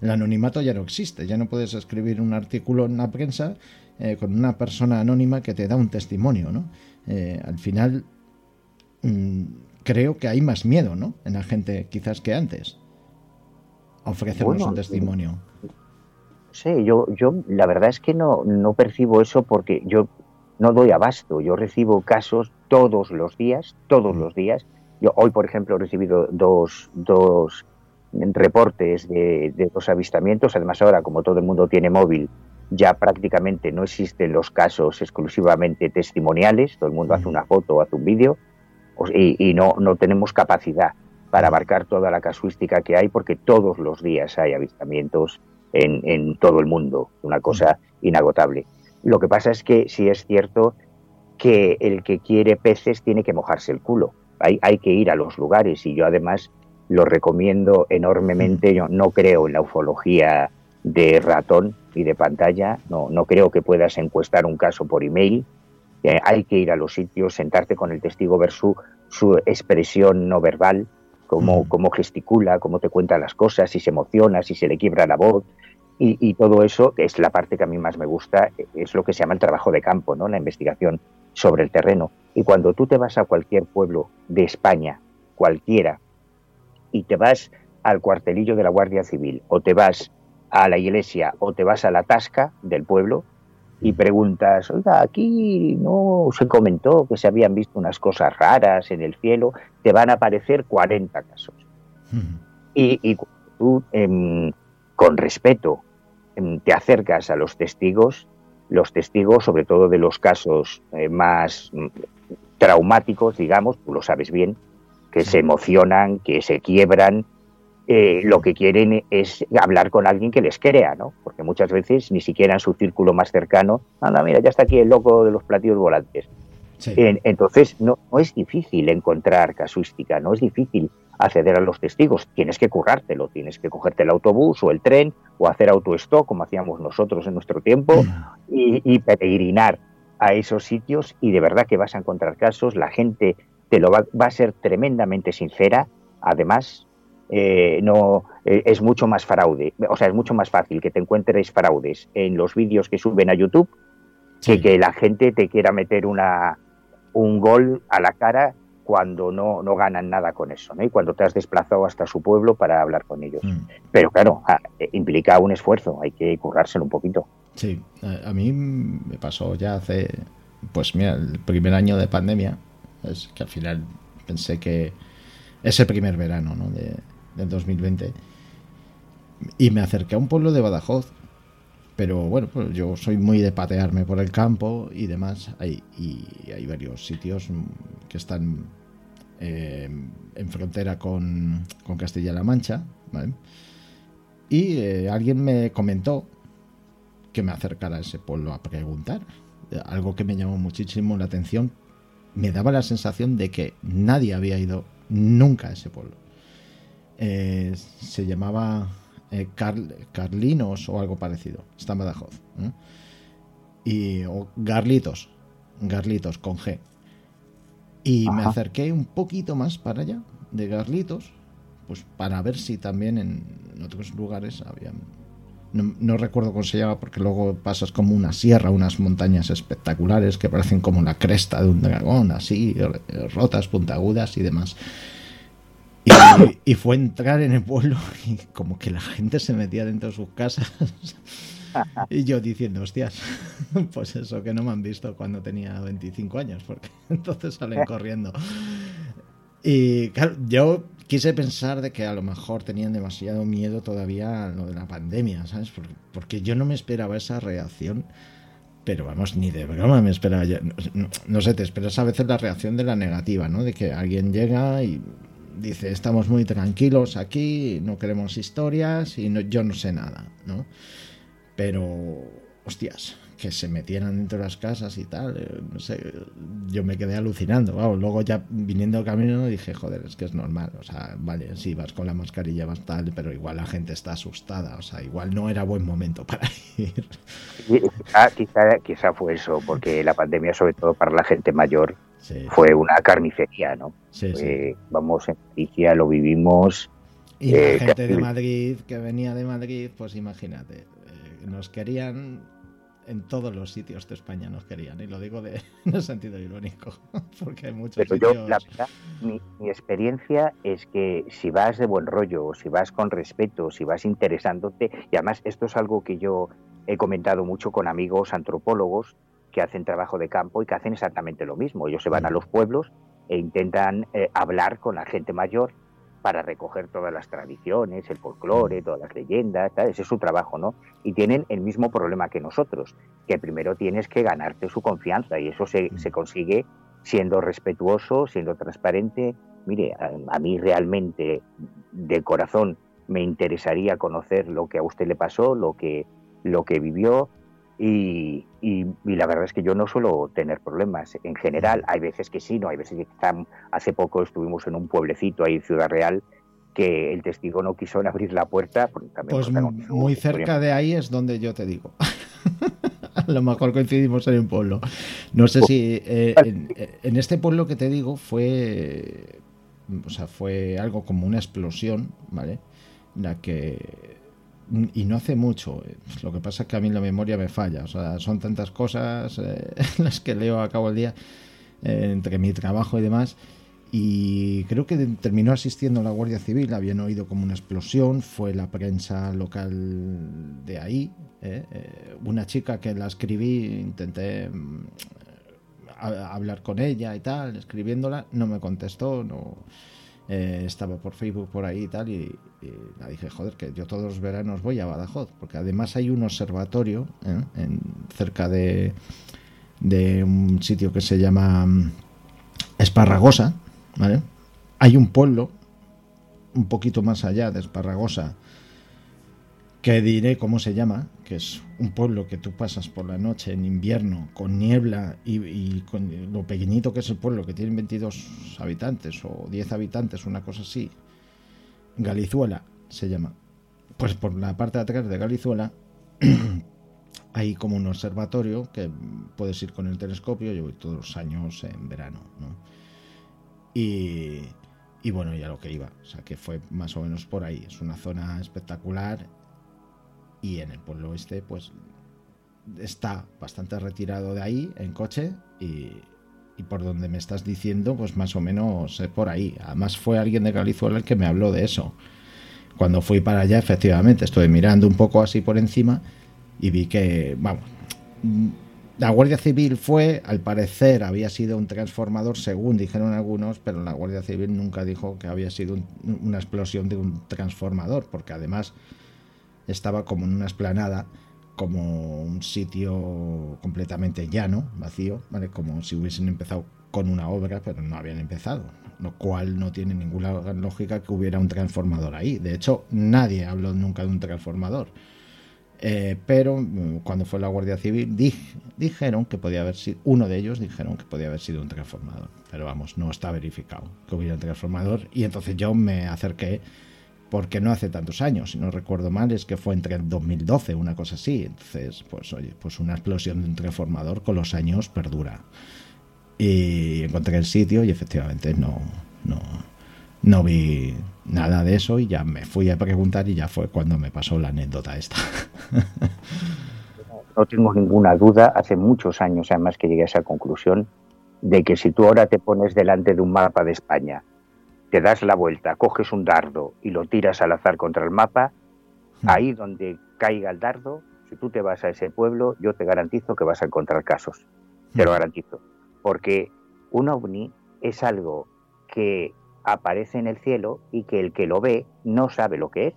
El anonimato ya no existe, ya no puedes escribir un artículo en la prensa eh, con una persona anónima que te da un testimonio, ¿no? Eh, al final mm, creo que hay más miedo, ¿no? En la gente quizás que antes ofrecernos un testimonio. Sí, yo, yo la verdad es que no, no percibo eso porque yo no doy abasto. Yo recibo casos todos los días, todos mm. los días. Yo hoy, por ejemplo, he recibido dos, dos reportes de, de, dos avistamientos. Además, ahora, como todo el mundo tiene móvil, ya prácticamente no existen los casos exclusivamente testimoniales. Todo el mundo hace mm. una foto o hace un vídeo y, y no, no tenemos capacidad para abarcar toda la casuística que hay, porque todos los días hay avistamientos en, todo el mundo, una cosa inagotable. Lo que pasa es que sí es cierto que el que quiere peces tiene que mojarse el culo. Hay, hay que ir a los lugares y yo además lo recomiendo enormemente. Yo no creo en la ufología de ratón y de pantalla, no, no creo que puedas encuestar un caso por email. Eh, hay que ir a los sitios, sentarte con el testigo, ver su, su expresión no verbal, cómo, cómo gesticula, cómo te cuenta las cosas, si se emociona, si se le quiebra la voz. Y, todo eso, que es la parte que a mí más me gusta, es lo que se llama el trabajo de campo, ¿no? la investigación sobre el terreno. Y cuando tú te vas a cualquier pueblo de España, cualquiera, y te vas al cuartelillo de la Guardia Civil, o te vas a la iglesia, o te vas a la tasca del pueblo, y preguntas, oiga, aquí no se comentó que se habían visto unas cosas raras en el cielo, te van a aparecer 40 casos. y, tú, em, con respeto, em, te acercas a los testigos, los testigos, sobre todo de los casos eh, más mm, traumáticos, digamos, tú lo sabes bien, que se emocionan, que se quiebran, eh, lo que quieren es hablar con alguien que les crea, ¿no? Porque muchas veces ni siquiera en su círculo más cercano, anda, mira, ya está aquí el loco de los platillos volantes. entonces, no, no es difícil encontrar casuística, no es difícil acceder a los testigos. Tienes que currártelo, tienes que cogerte el autobús o el tren o hacer autostop, como hacíamos nosotros en nuestro tiempo, y, y peregrinar a esos sitios y de verdad que vas a encontrar casos, la gente te lo va, va a ser tremendamente sincera, además eh, no eh, es mucho más fraude, o sea, es mucho más fácil que te encuentres fraudes en los vídeos que suben a YouTube que que la gente te quiera meter una un gol a la cara cuando no, no ganan nada con eso, ¿no? Y cuando te has desplazado hasta su pueblo para hablar con ellos. Mm. Pero claro, ah, eh, implica un esfuerzo, hay que currárselo un poquito. Sí, a mí me pasó ya hace, pues mira, el primer año de pandemia, es que al final pensé que ese primer verano, ¿no? De, del 2020. Y me acerqué a un pueblo de Badajoz. Pero bueno, pues yo soy muy de patearme por el campo y demás. Hay, y hay varios sitios que están eh, en frontera con, con Castilla-La Mancha. Y eh, alguien me comentó que me acercara a ese pueblo a preguntar. Algo que me llamó muchísimo la atención. Me daba la sensación de que nadie había ido nunca a ese pueblo. Eh, se llamaba eh, Carlinos o algo parecido. Está en Badajoz. Y, o Garlitos. Garlitos con G. Y me acerqué un poquito más para allá, de Garlitos, pues para ver si también en otros lugares había No, recuerdo cómo se llama, porque luego pasas como una sierra, unas montañas espectaculares que parecen como la cresta de un dragón, así, rotas, puntagudas y demás. Y, fue entrar en el pueblo y como que la gente se metía dentro de sus casas. Y yo diciendo, hostias, pues eso que no me han visto cuando tenía 25 años, porque entonces salen corriendo. Y claro, yo quise pensar de que a lo mejor tenían demasiado miedo todavía a lo de la pandemia, ¿sabes? Porque yo no me esperaba esa reacción, pero vamos, ni de broma me esperaba. No, no sé, te esperas a veces la reacción de la negativa, ¿no? De que alguien llega y dice, estamos muy tranquilos aquí, no queremos historias y no, yo no sé nada, ¿no? Pero, hostias, que se metieran dentro de las casas y tal, eh, no sé, yo me quedé alucinando. luego ya viniendo camino dije, joder, es que es normal, o sea, vale, sí, vas con la mascarilla, vas tal, pero igual la gente está asustada, o sea, igual no era buen momento para ir. Quizá, quizá, quizá fue eso, porque la pandemia, sobre todo para la gente mayor, fue una carnicería, ¿no? Vamos, en Galicia lo vivimos. Y la eh, gente de Madrid, que venía de Madrid, pues imagínate, eh, nos querían en todos los sitios de España nos querían, y lo digo de, en el sentido irónico, porque hay muchos Pero yo, la verdad, mi, mi, experiencia es que si vas de buen rollo, si vas con respeto, si vas interesándote, y además esto es algo que yo he comentado mucho con amigos antropólogos, que hacen trabajo de campo y que hacen exactamente lo mismo. Ellos se van a los pueblos e intentan eh, hablar con la gente mayor para recoger todas las tradiciones, el folclore, todas las leyendas, ese es su trabajo, ¿no? Y tienen el mismo problema que nosotros, que primero tienes que ganarte su confianza y eso se, se consigue siendo respetuoso, siendo transparente. Mire, a, a mí realmente de corazón me interesaría conocer lo que a usted le pasó, lo que, lo que vivió, y, la verdad es que yo no suelo tener problemas. En general, hay veces que sí, no, hay veces que están. Hace poco estuvimos en un pueblecito ahí en Ciudad Real que el testigo no quiso abrir la puerta. pues muy cerca de ahí es donde yo te digo. a lo mejor coincidimos en un pueblo. No sé si eh, en, en, este pueblo que te digo fue, o sea, fue algo como una explosión, ¿vale? La que y no hace mucho. Lo que pasa es que a mí la memoria me falla. O sea, son tantas cosas eh, las que leo a cabo el día eh, entre mi trabajo y demás. Y creo que terminó asistiendo la Guardia Civil. Habían oído como una explosión. Fue la prensa local de ahí. Eh, una chica que la escribí, intenté mm, hablar con ella y tal, escribiéndola. No me contestó. No eh, estaba por Facebook por ahí y tal, y, la dije, joder, que yo todos los veranos voy a Badajoz, porque además hay un observatorio ¿eh? en, cerca de, de un sitio que se llama mm, Esparragosa, ¿vale? hay un pueblo un poquito más allá de Esparragosa que diré cómo se llama, que es un pueblo que tú pasas por la noche en invierno con niebla y, con lo pequeñito que es el pueblo, que tiene 22 habitantes o 10 habitantes, una cosa así. Galizuela se llama. Pues por la parte de atrás de Galizuela hay como un observatorio que puedes ir con el telescopio, yo voy todos los años en verano, ¿no? Y, y bueno, ya lo que iba, o sea que fue más o menos por ahí, es una zona espectacular y en el pueblo este pues está bastante retirado de ahí en coche y, por donde me estás diciendo pues más o menos por ahí. Además fue alguien de Galizuela el que me habló de eso. Cuando fui para allá efectivamente estuve mirando un poco así por encima y vi que, vamos, la Guardia Civil fue, al parecer había sido un transformador, según dijeron algunos, pero la Guardia Civil nunca dijo que había sido una explosión de un transformador, porque además estaba como en una esplanada, como un sitio completamente llano, vacío, ¿vale? Como si hubiesen empezado con una obra, pero no habían empezado, lo cual no tiene ninguna lógica que hubiera un transformador ahí. De hecho, nadie habló nunca de un transformador. Eh, pero mm, cuando fue la Guardia Civil dijeron que podía haber sido, uno de ellos dijeron que podía haber sido un transformador, pero vamos, no está verificado que hubiera un transformador y entonces yo me acerqué porque no hace tantos años, si no recuerdo mal, es que fue entre el 2012, una cosa así. Entonces, pues oye, pues una explosión de un transformador con los años perdura. Y encontré el sitio y efectivamente no, no, no vi nada de eso y ya me fui a preguntar y ya fue cuando me pasó la anécdota esta. No tengo ninguna duda, hace muchos años además que llegué a esa conclusión, de que si tú ahora te pones delante de un mapa de España te das la vuelta, coges un dardo y lo tiras al azar contra el mapa, hmm. ahí donde caiga el dardo, si tú te vas a ese pueblo, yo te garantizo que vas a encontrar casos. Te lo hmm. garantizo. Porque un ovni es algo que aparece en el cielo y que el que lo ve no sabe lo que es.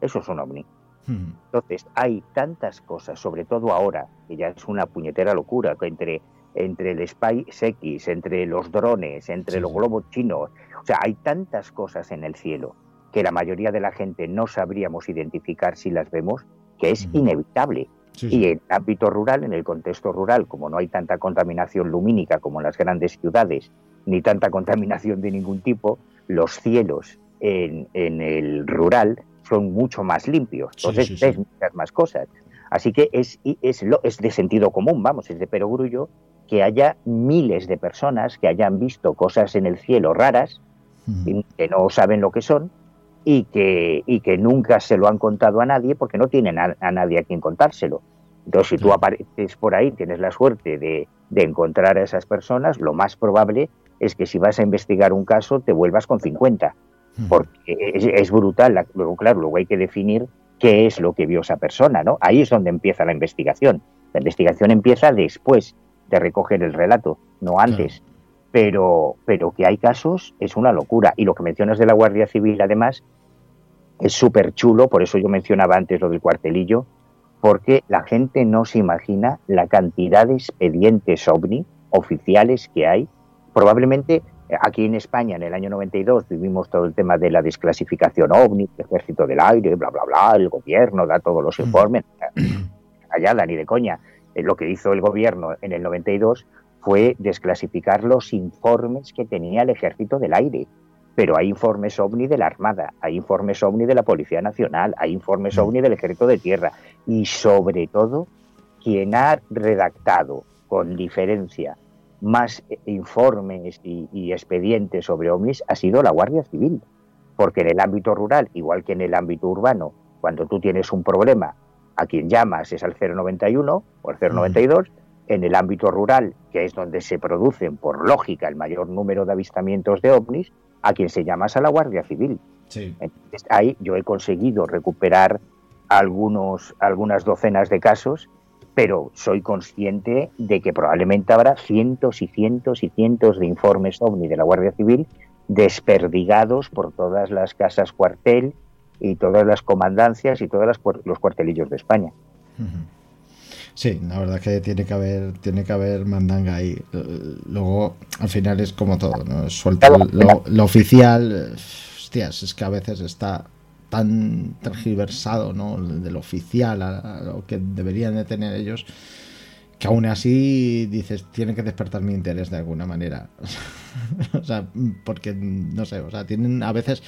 Eso es un ovni. Hmm. Entonces, hay tantas cosas, sobre todo ahora, que ya es una puñetera locura, que entre entre el SpaceX, entre los drones, entre los globos chinos. O sea, hay tantas cosas en el cielo que la mayoría de la gente no sabríamos identificar si las vemos, que es inevitable. Y en el ámbito rural, en el contexto rural, como no hay tanta contaminación lumínica como en las grandes ciudades, ni tanta contaminación de ningún tipo, los cielos en, el rural son mucho más limpios. Entonces ves muchas más cosas. Así que es, es, es de sentido común, vamos, es de perogrullo que haya miles de personas que hayan visto cosas en el cielo raras, que no saben lo que son, y que, y que nunca se lo han contado a nadie porque no tienen a, nadie a quien contárselo. Entonces, si tú apareces por ahí, tienes la suerte de, encontrar a esas personas, lo más probable es que si vas a investigar un caso te vuelvas con 50, porque es, brutal. Luego, claro, luego hay que definir qué es lo que vio esa persona, ¿no? Ahí es donde empieza la investigación. La investigación empieza después de recoger el relato, no antes. Pero, pero que hay casos es una locura. Y lo que mencionas de la Guardia Civil, además, es súper chulo, por eso yo mencionaba antes lo del cuartelillo, porque la gente no se imagina la cantidad de expedientes ovni oficiales que hay. Probablemente eh, aquí en España, en el año 92, vivimos todo el tema de la desclasificación ovni, el ejército del aire, bla, bla, bla, el gobierno da todos los mm. informes. Callada, ni de coña. Eh, lo que hizo el gobierno en el 92 fue desclasificar los informes que tenía el Ejército del Aire. Pero hay informes ovni de la Armada, hay informes ovni de la Policía Nacional, hay informes mm. ovni del Ejército de Tierra. Y sobre todo, quien ha redactado con diferencia más informes y, y, expedientes sobre ovnis ha sido la Guardia Civil. Porque en el ámbito rural, igual que en el ámbito urbano, cuando tú tienes un problema a quien llamas es al 091 o al 092. En el ámbito rural, que es donde se producen, por lógica, el mayor número de avistamientos de ovnis, a quien se llama es a la Guardia Civil. ahí yo he conseguido recuperar algunos, algunas docenas de casos, pero soy consciente de que probablemente habrá cientos y cientos y cientos de informes ovni de la Guardia Civil desperdigados por todas las casas cuartel y todas las comandancias y todos los cuartelillos de España. Sí, la verdad que tiene que haber, tiene que haber mandanga ahí. Luego, al final es como todo, ¿no? Suelta lo, lo oficial. Hostias, es que a veces está tan tergiversado, ¿no? Del oficial a, lo que deberían de tener ellos, que aún así dices, tiene que despertar mi interés de alguna manera. o sea, porque, no sé, o sea, tienen a veces,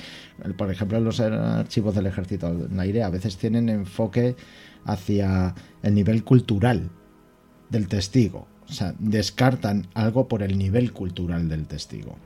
por ejemplo, los archivos del ejército en aire, a veces tienen enfoque hacia el nivel cultural del testigo. O sea, descartan algo por el nivel cultural del testigo.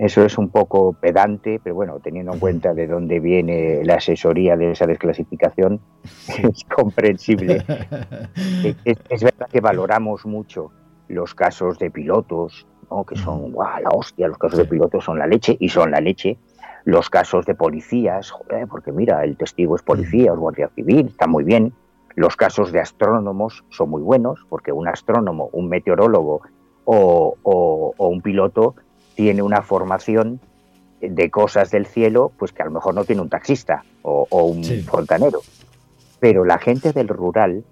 Eso es un poco pedante, pero bueno, teniendo en cuenta de dónde viene la asesoría de esa desclasificación, es comprensible. es, verdad que valoramos mucho los casos de pilotos, ¿no? que son guau, la hostia, los casos de pilotos son la leche y son la leche. Los casos de policías, joder, porque mira, el testigo es policía, es guardia civil, está muy bien. Los casos de astrónomos son muy buenos, porque un astrónomo, un meteorólogo o, o un piloto tiene una formación de cosas del cielo, pues que a lo mejor no tiene un taxista o, un fontanero. Pero la gente del rural,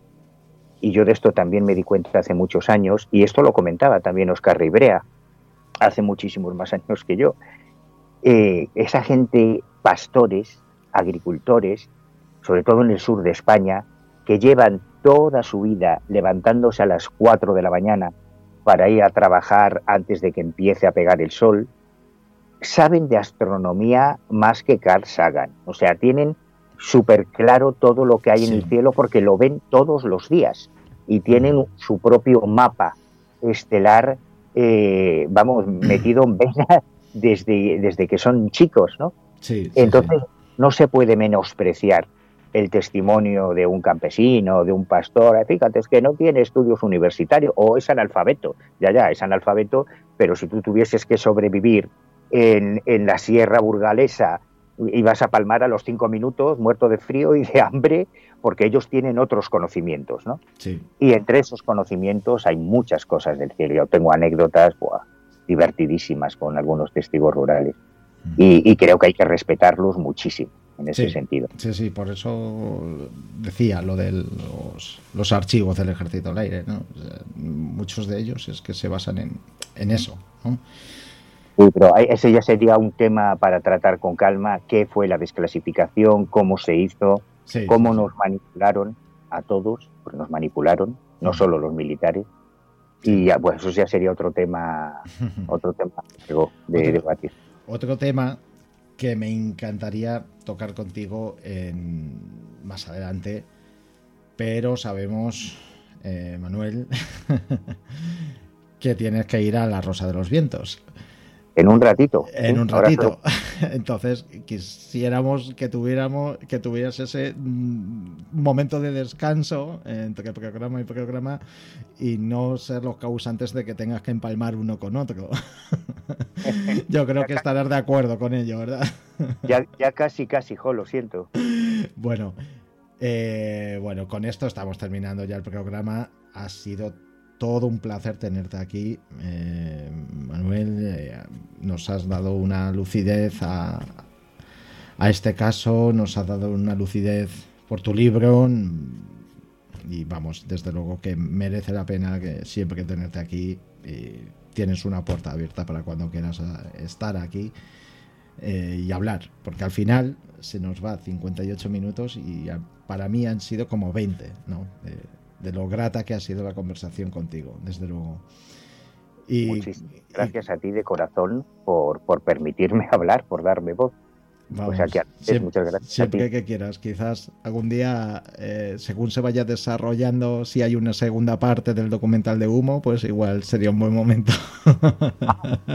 y yo de esto también me di cuenta hace muchos años, y esto lo comentaba también Oscar Ribrea, hace muchísimos más años que yo, eh, esa gente, pastores, agricultores, sobre todo en el sur de España, que llevan toda su vida levantándose a las 4 de la mañana para ir a trabajar antes de que empiece a pegar el sol, saben de astronomía más que Carl Sagan. O sea, tienen súper claro todo lo que hay en el cielo porque lo ven todos los días. Y tienen su propio mapa estelar, eh, vamos, metido en vena desde, desde que son chicos, ¿no? Sí, Entonces, no se puede menospreciar el testimonio de un campesino, de un pastor, eh, fíjate, es que no tiene estudios universitarios o es analfabeto, ya, ya, es analfabeto, pero si tú tuvieses que sobrevivir en, en la sierra burgalesa, ibas a palmar a los cinco minutos muerto de frío y de hambre, porque ellos tienen otros conocimientos, ¿no? Sí. Y entre esos conocimientos hay muchas cosas del cielo. Yo tengo anécdotas divertidísimas con algunos testigos rurales. y creo que hay que respetarlos muchísimo en ese sentido. Sí, sí, por eso decía lo de los, archivos del ejército del aire. ¿no? muchos de ellos es que se basan en, en eso. ¿no? pero ese ya sería un tema para tratar con calma. ¿Qué fue la desclasificación? ¿Cómo se hizo? ¿Cómo nos manipularon a todos? Porque nos manipularon, no solo los militares. Y ya, pues eso ya sería otro tema, otro tema de debatir. Otro tema que me encantaría tocar contigo en, más adelante, pero sabemos, eh, Manuel, que tienes que ir a la Rosa de los Vientos. En un ratito. En un ratito. Entonces, quisiéramos que tuviéramos, que tuvieras ese mm, momento de descanso entre programa y programa y no ser los causantes de que tengas que empalmar uno con otro. Yo creo que estarás de acuerdo con ello, ¿verdad? ya, ya casi, casi, jo, lo siento. Bueno, eh, bueno, con esto estamos terminando ya el programa. Ha sido todo un placer tenerte aquí, eh, Manuel. Eh, nos has dado una lucidez a, a, este caso, nos has dado una lucidez por tu libro. Y vamos, desde luego que merece la pena que siempre que tenerte aquí. Tienes una puerta abierta para cuando quieras eh, estar aquí y hablar, porque al final se nos va 58 minutos y para mí han sido como 20, ¿no? de lo grata que ha sido la conversación contigo, desde luego. Y, Muchísimas gracias a ti de corazón por, por permitirme hablar, por darme voz o sea que siempre, muchas gracias. Siempre que quieras, quizás algún día, eh, según se vaya desarrollando, si hay una segunda parte del documental de humo, pues igual sería un buen momento.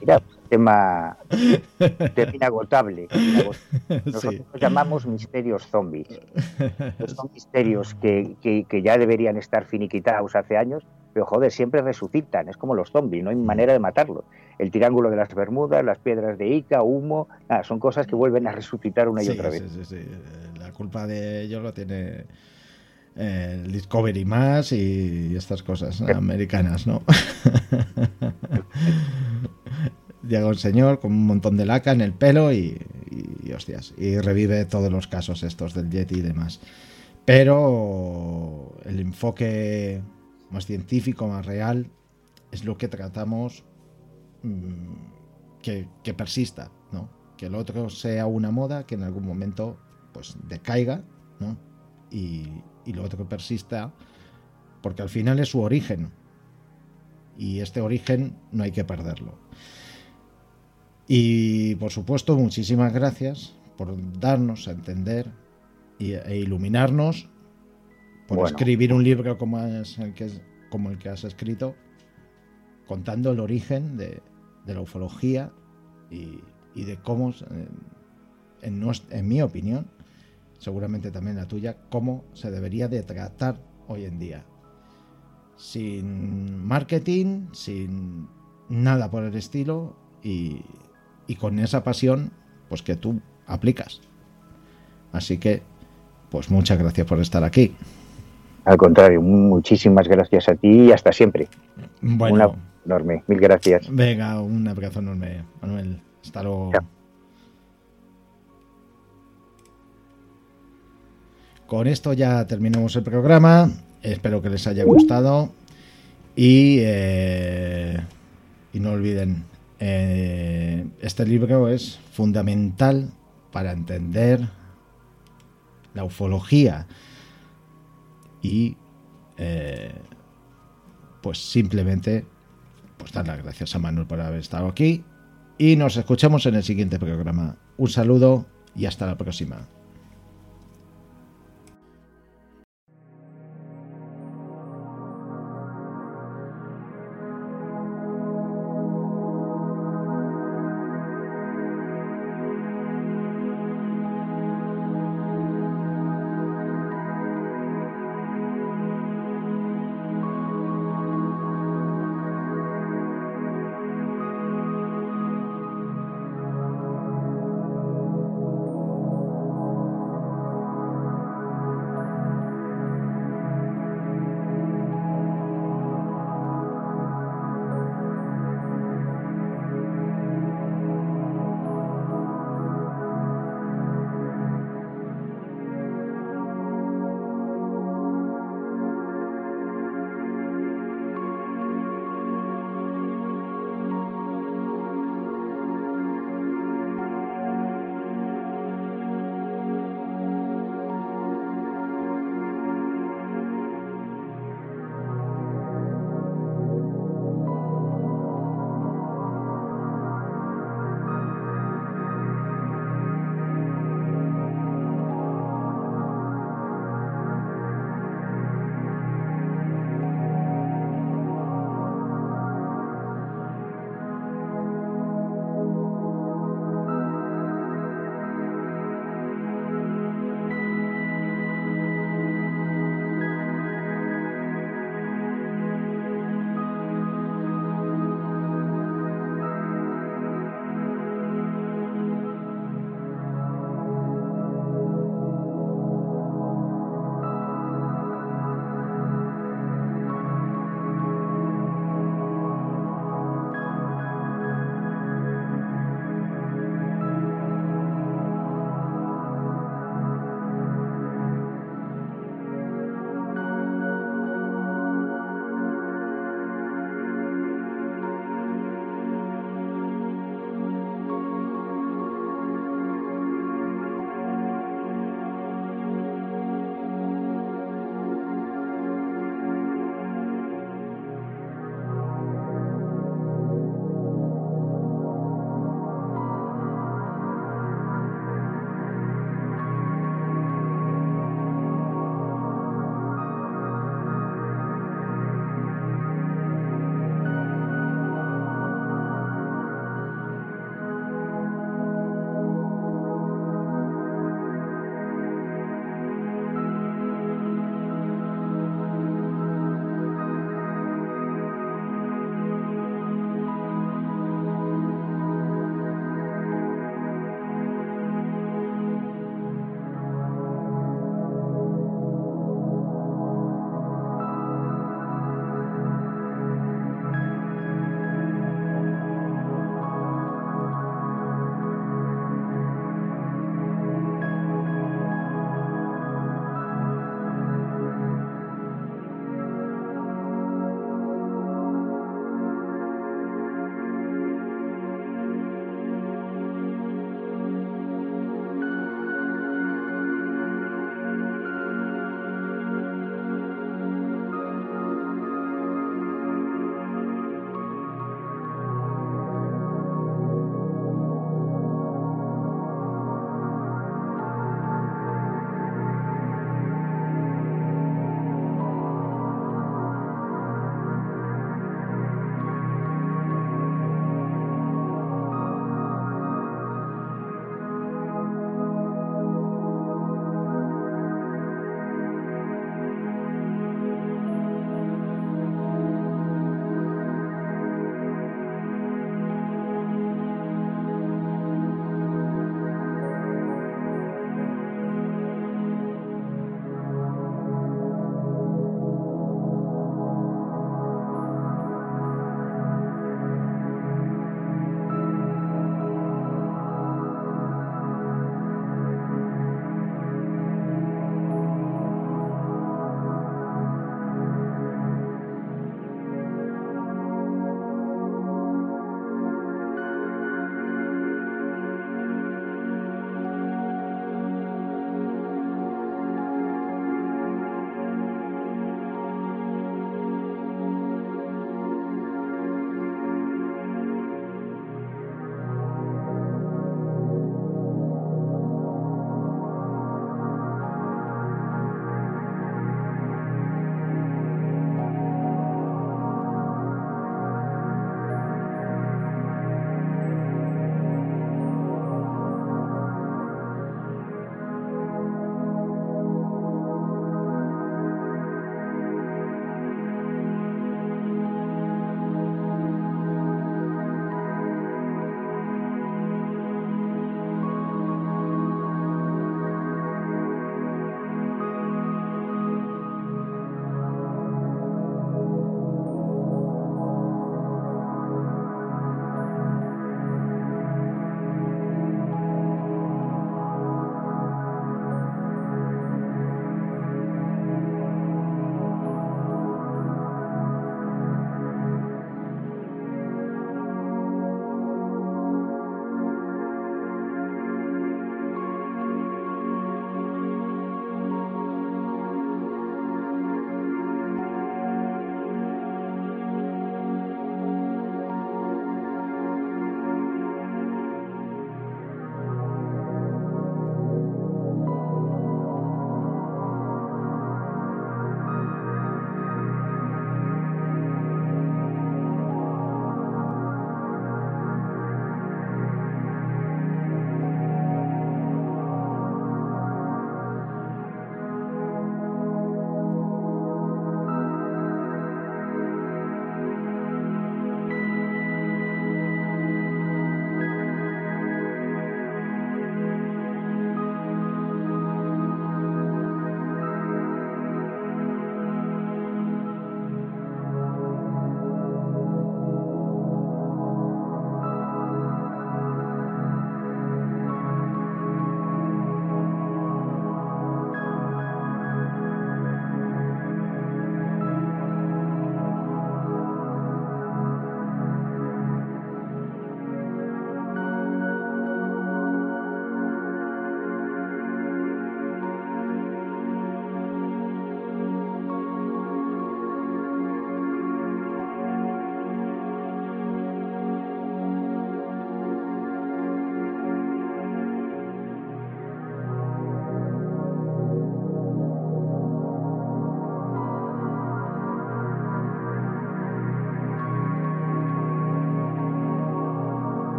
mira, tema, tema inagotable. Nosotros llamamos misterios zombies. Son misterios que, que, que ya deberían estar finiquitados hace años pero joder, siempre resucitan, es como los zombies, no hay mm. manera de matarlos. El triángulo de las Bermudas, las piedras de Ica, humo, son cosas que vuelven a resucitar una y otra vez. Sí, sí, La culpa de ellos lo tiene eh, el Discovery más y estas cosas americanas, ¿no? Llega un señor con un montón de laca en el pelo y, y, hostias, y revive todos los casos estos del Yeti y demás. Pero el enfoque más científico, más real, es lo que tratamos mm, que, que, persista, ¿no? Que el otro sea una moda que en algún momento pues decaiga, ¿no? Y, y lo otro persista porque al final es su origen. Y este origen no hay que perderlo. Y por supuesto, muchísimas gracias por darnos a entender e iluminarnos, por escribir un libro como, es el que, como el que has escrito, contando el origen de, la ufología y, de cómo, en, en mi opinión, seguramente también la tuya, cómo se debería de tratar hoy en día. Sin marketing, sin nada por el estilo y, y con esa pasión pues que tú aplicas. Así que, pues muchas gracias por estar aquí. Al contrario, muchísimas gracias a ti y hasta siempre. Bueno, enorme, mil gracias. Venga, un abrazo enorme, Manuel. Hasta luego. Con esto ya terminamos el programa. Espero que les haya gustado. Y, eh, y no olviden, eh, este libro es fundamental para entender la ufología y eh, pues simplemente pues dar las gracias a Manuel por haber estado aquí y nos escuchamos en el siguiente programa. Un saludo y hasta la próxima.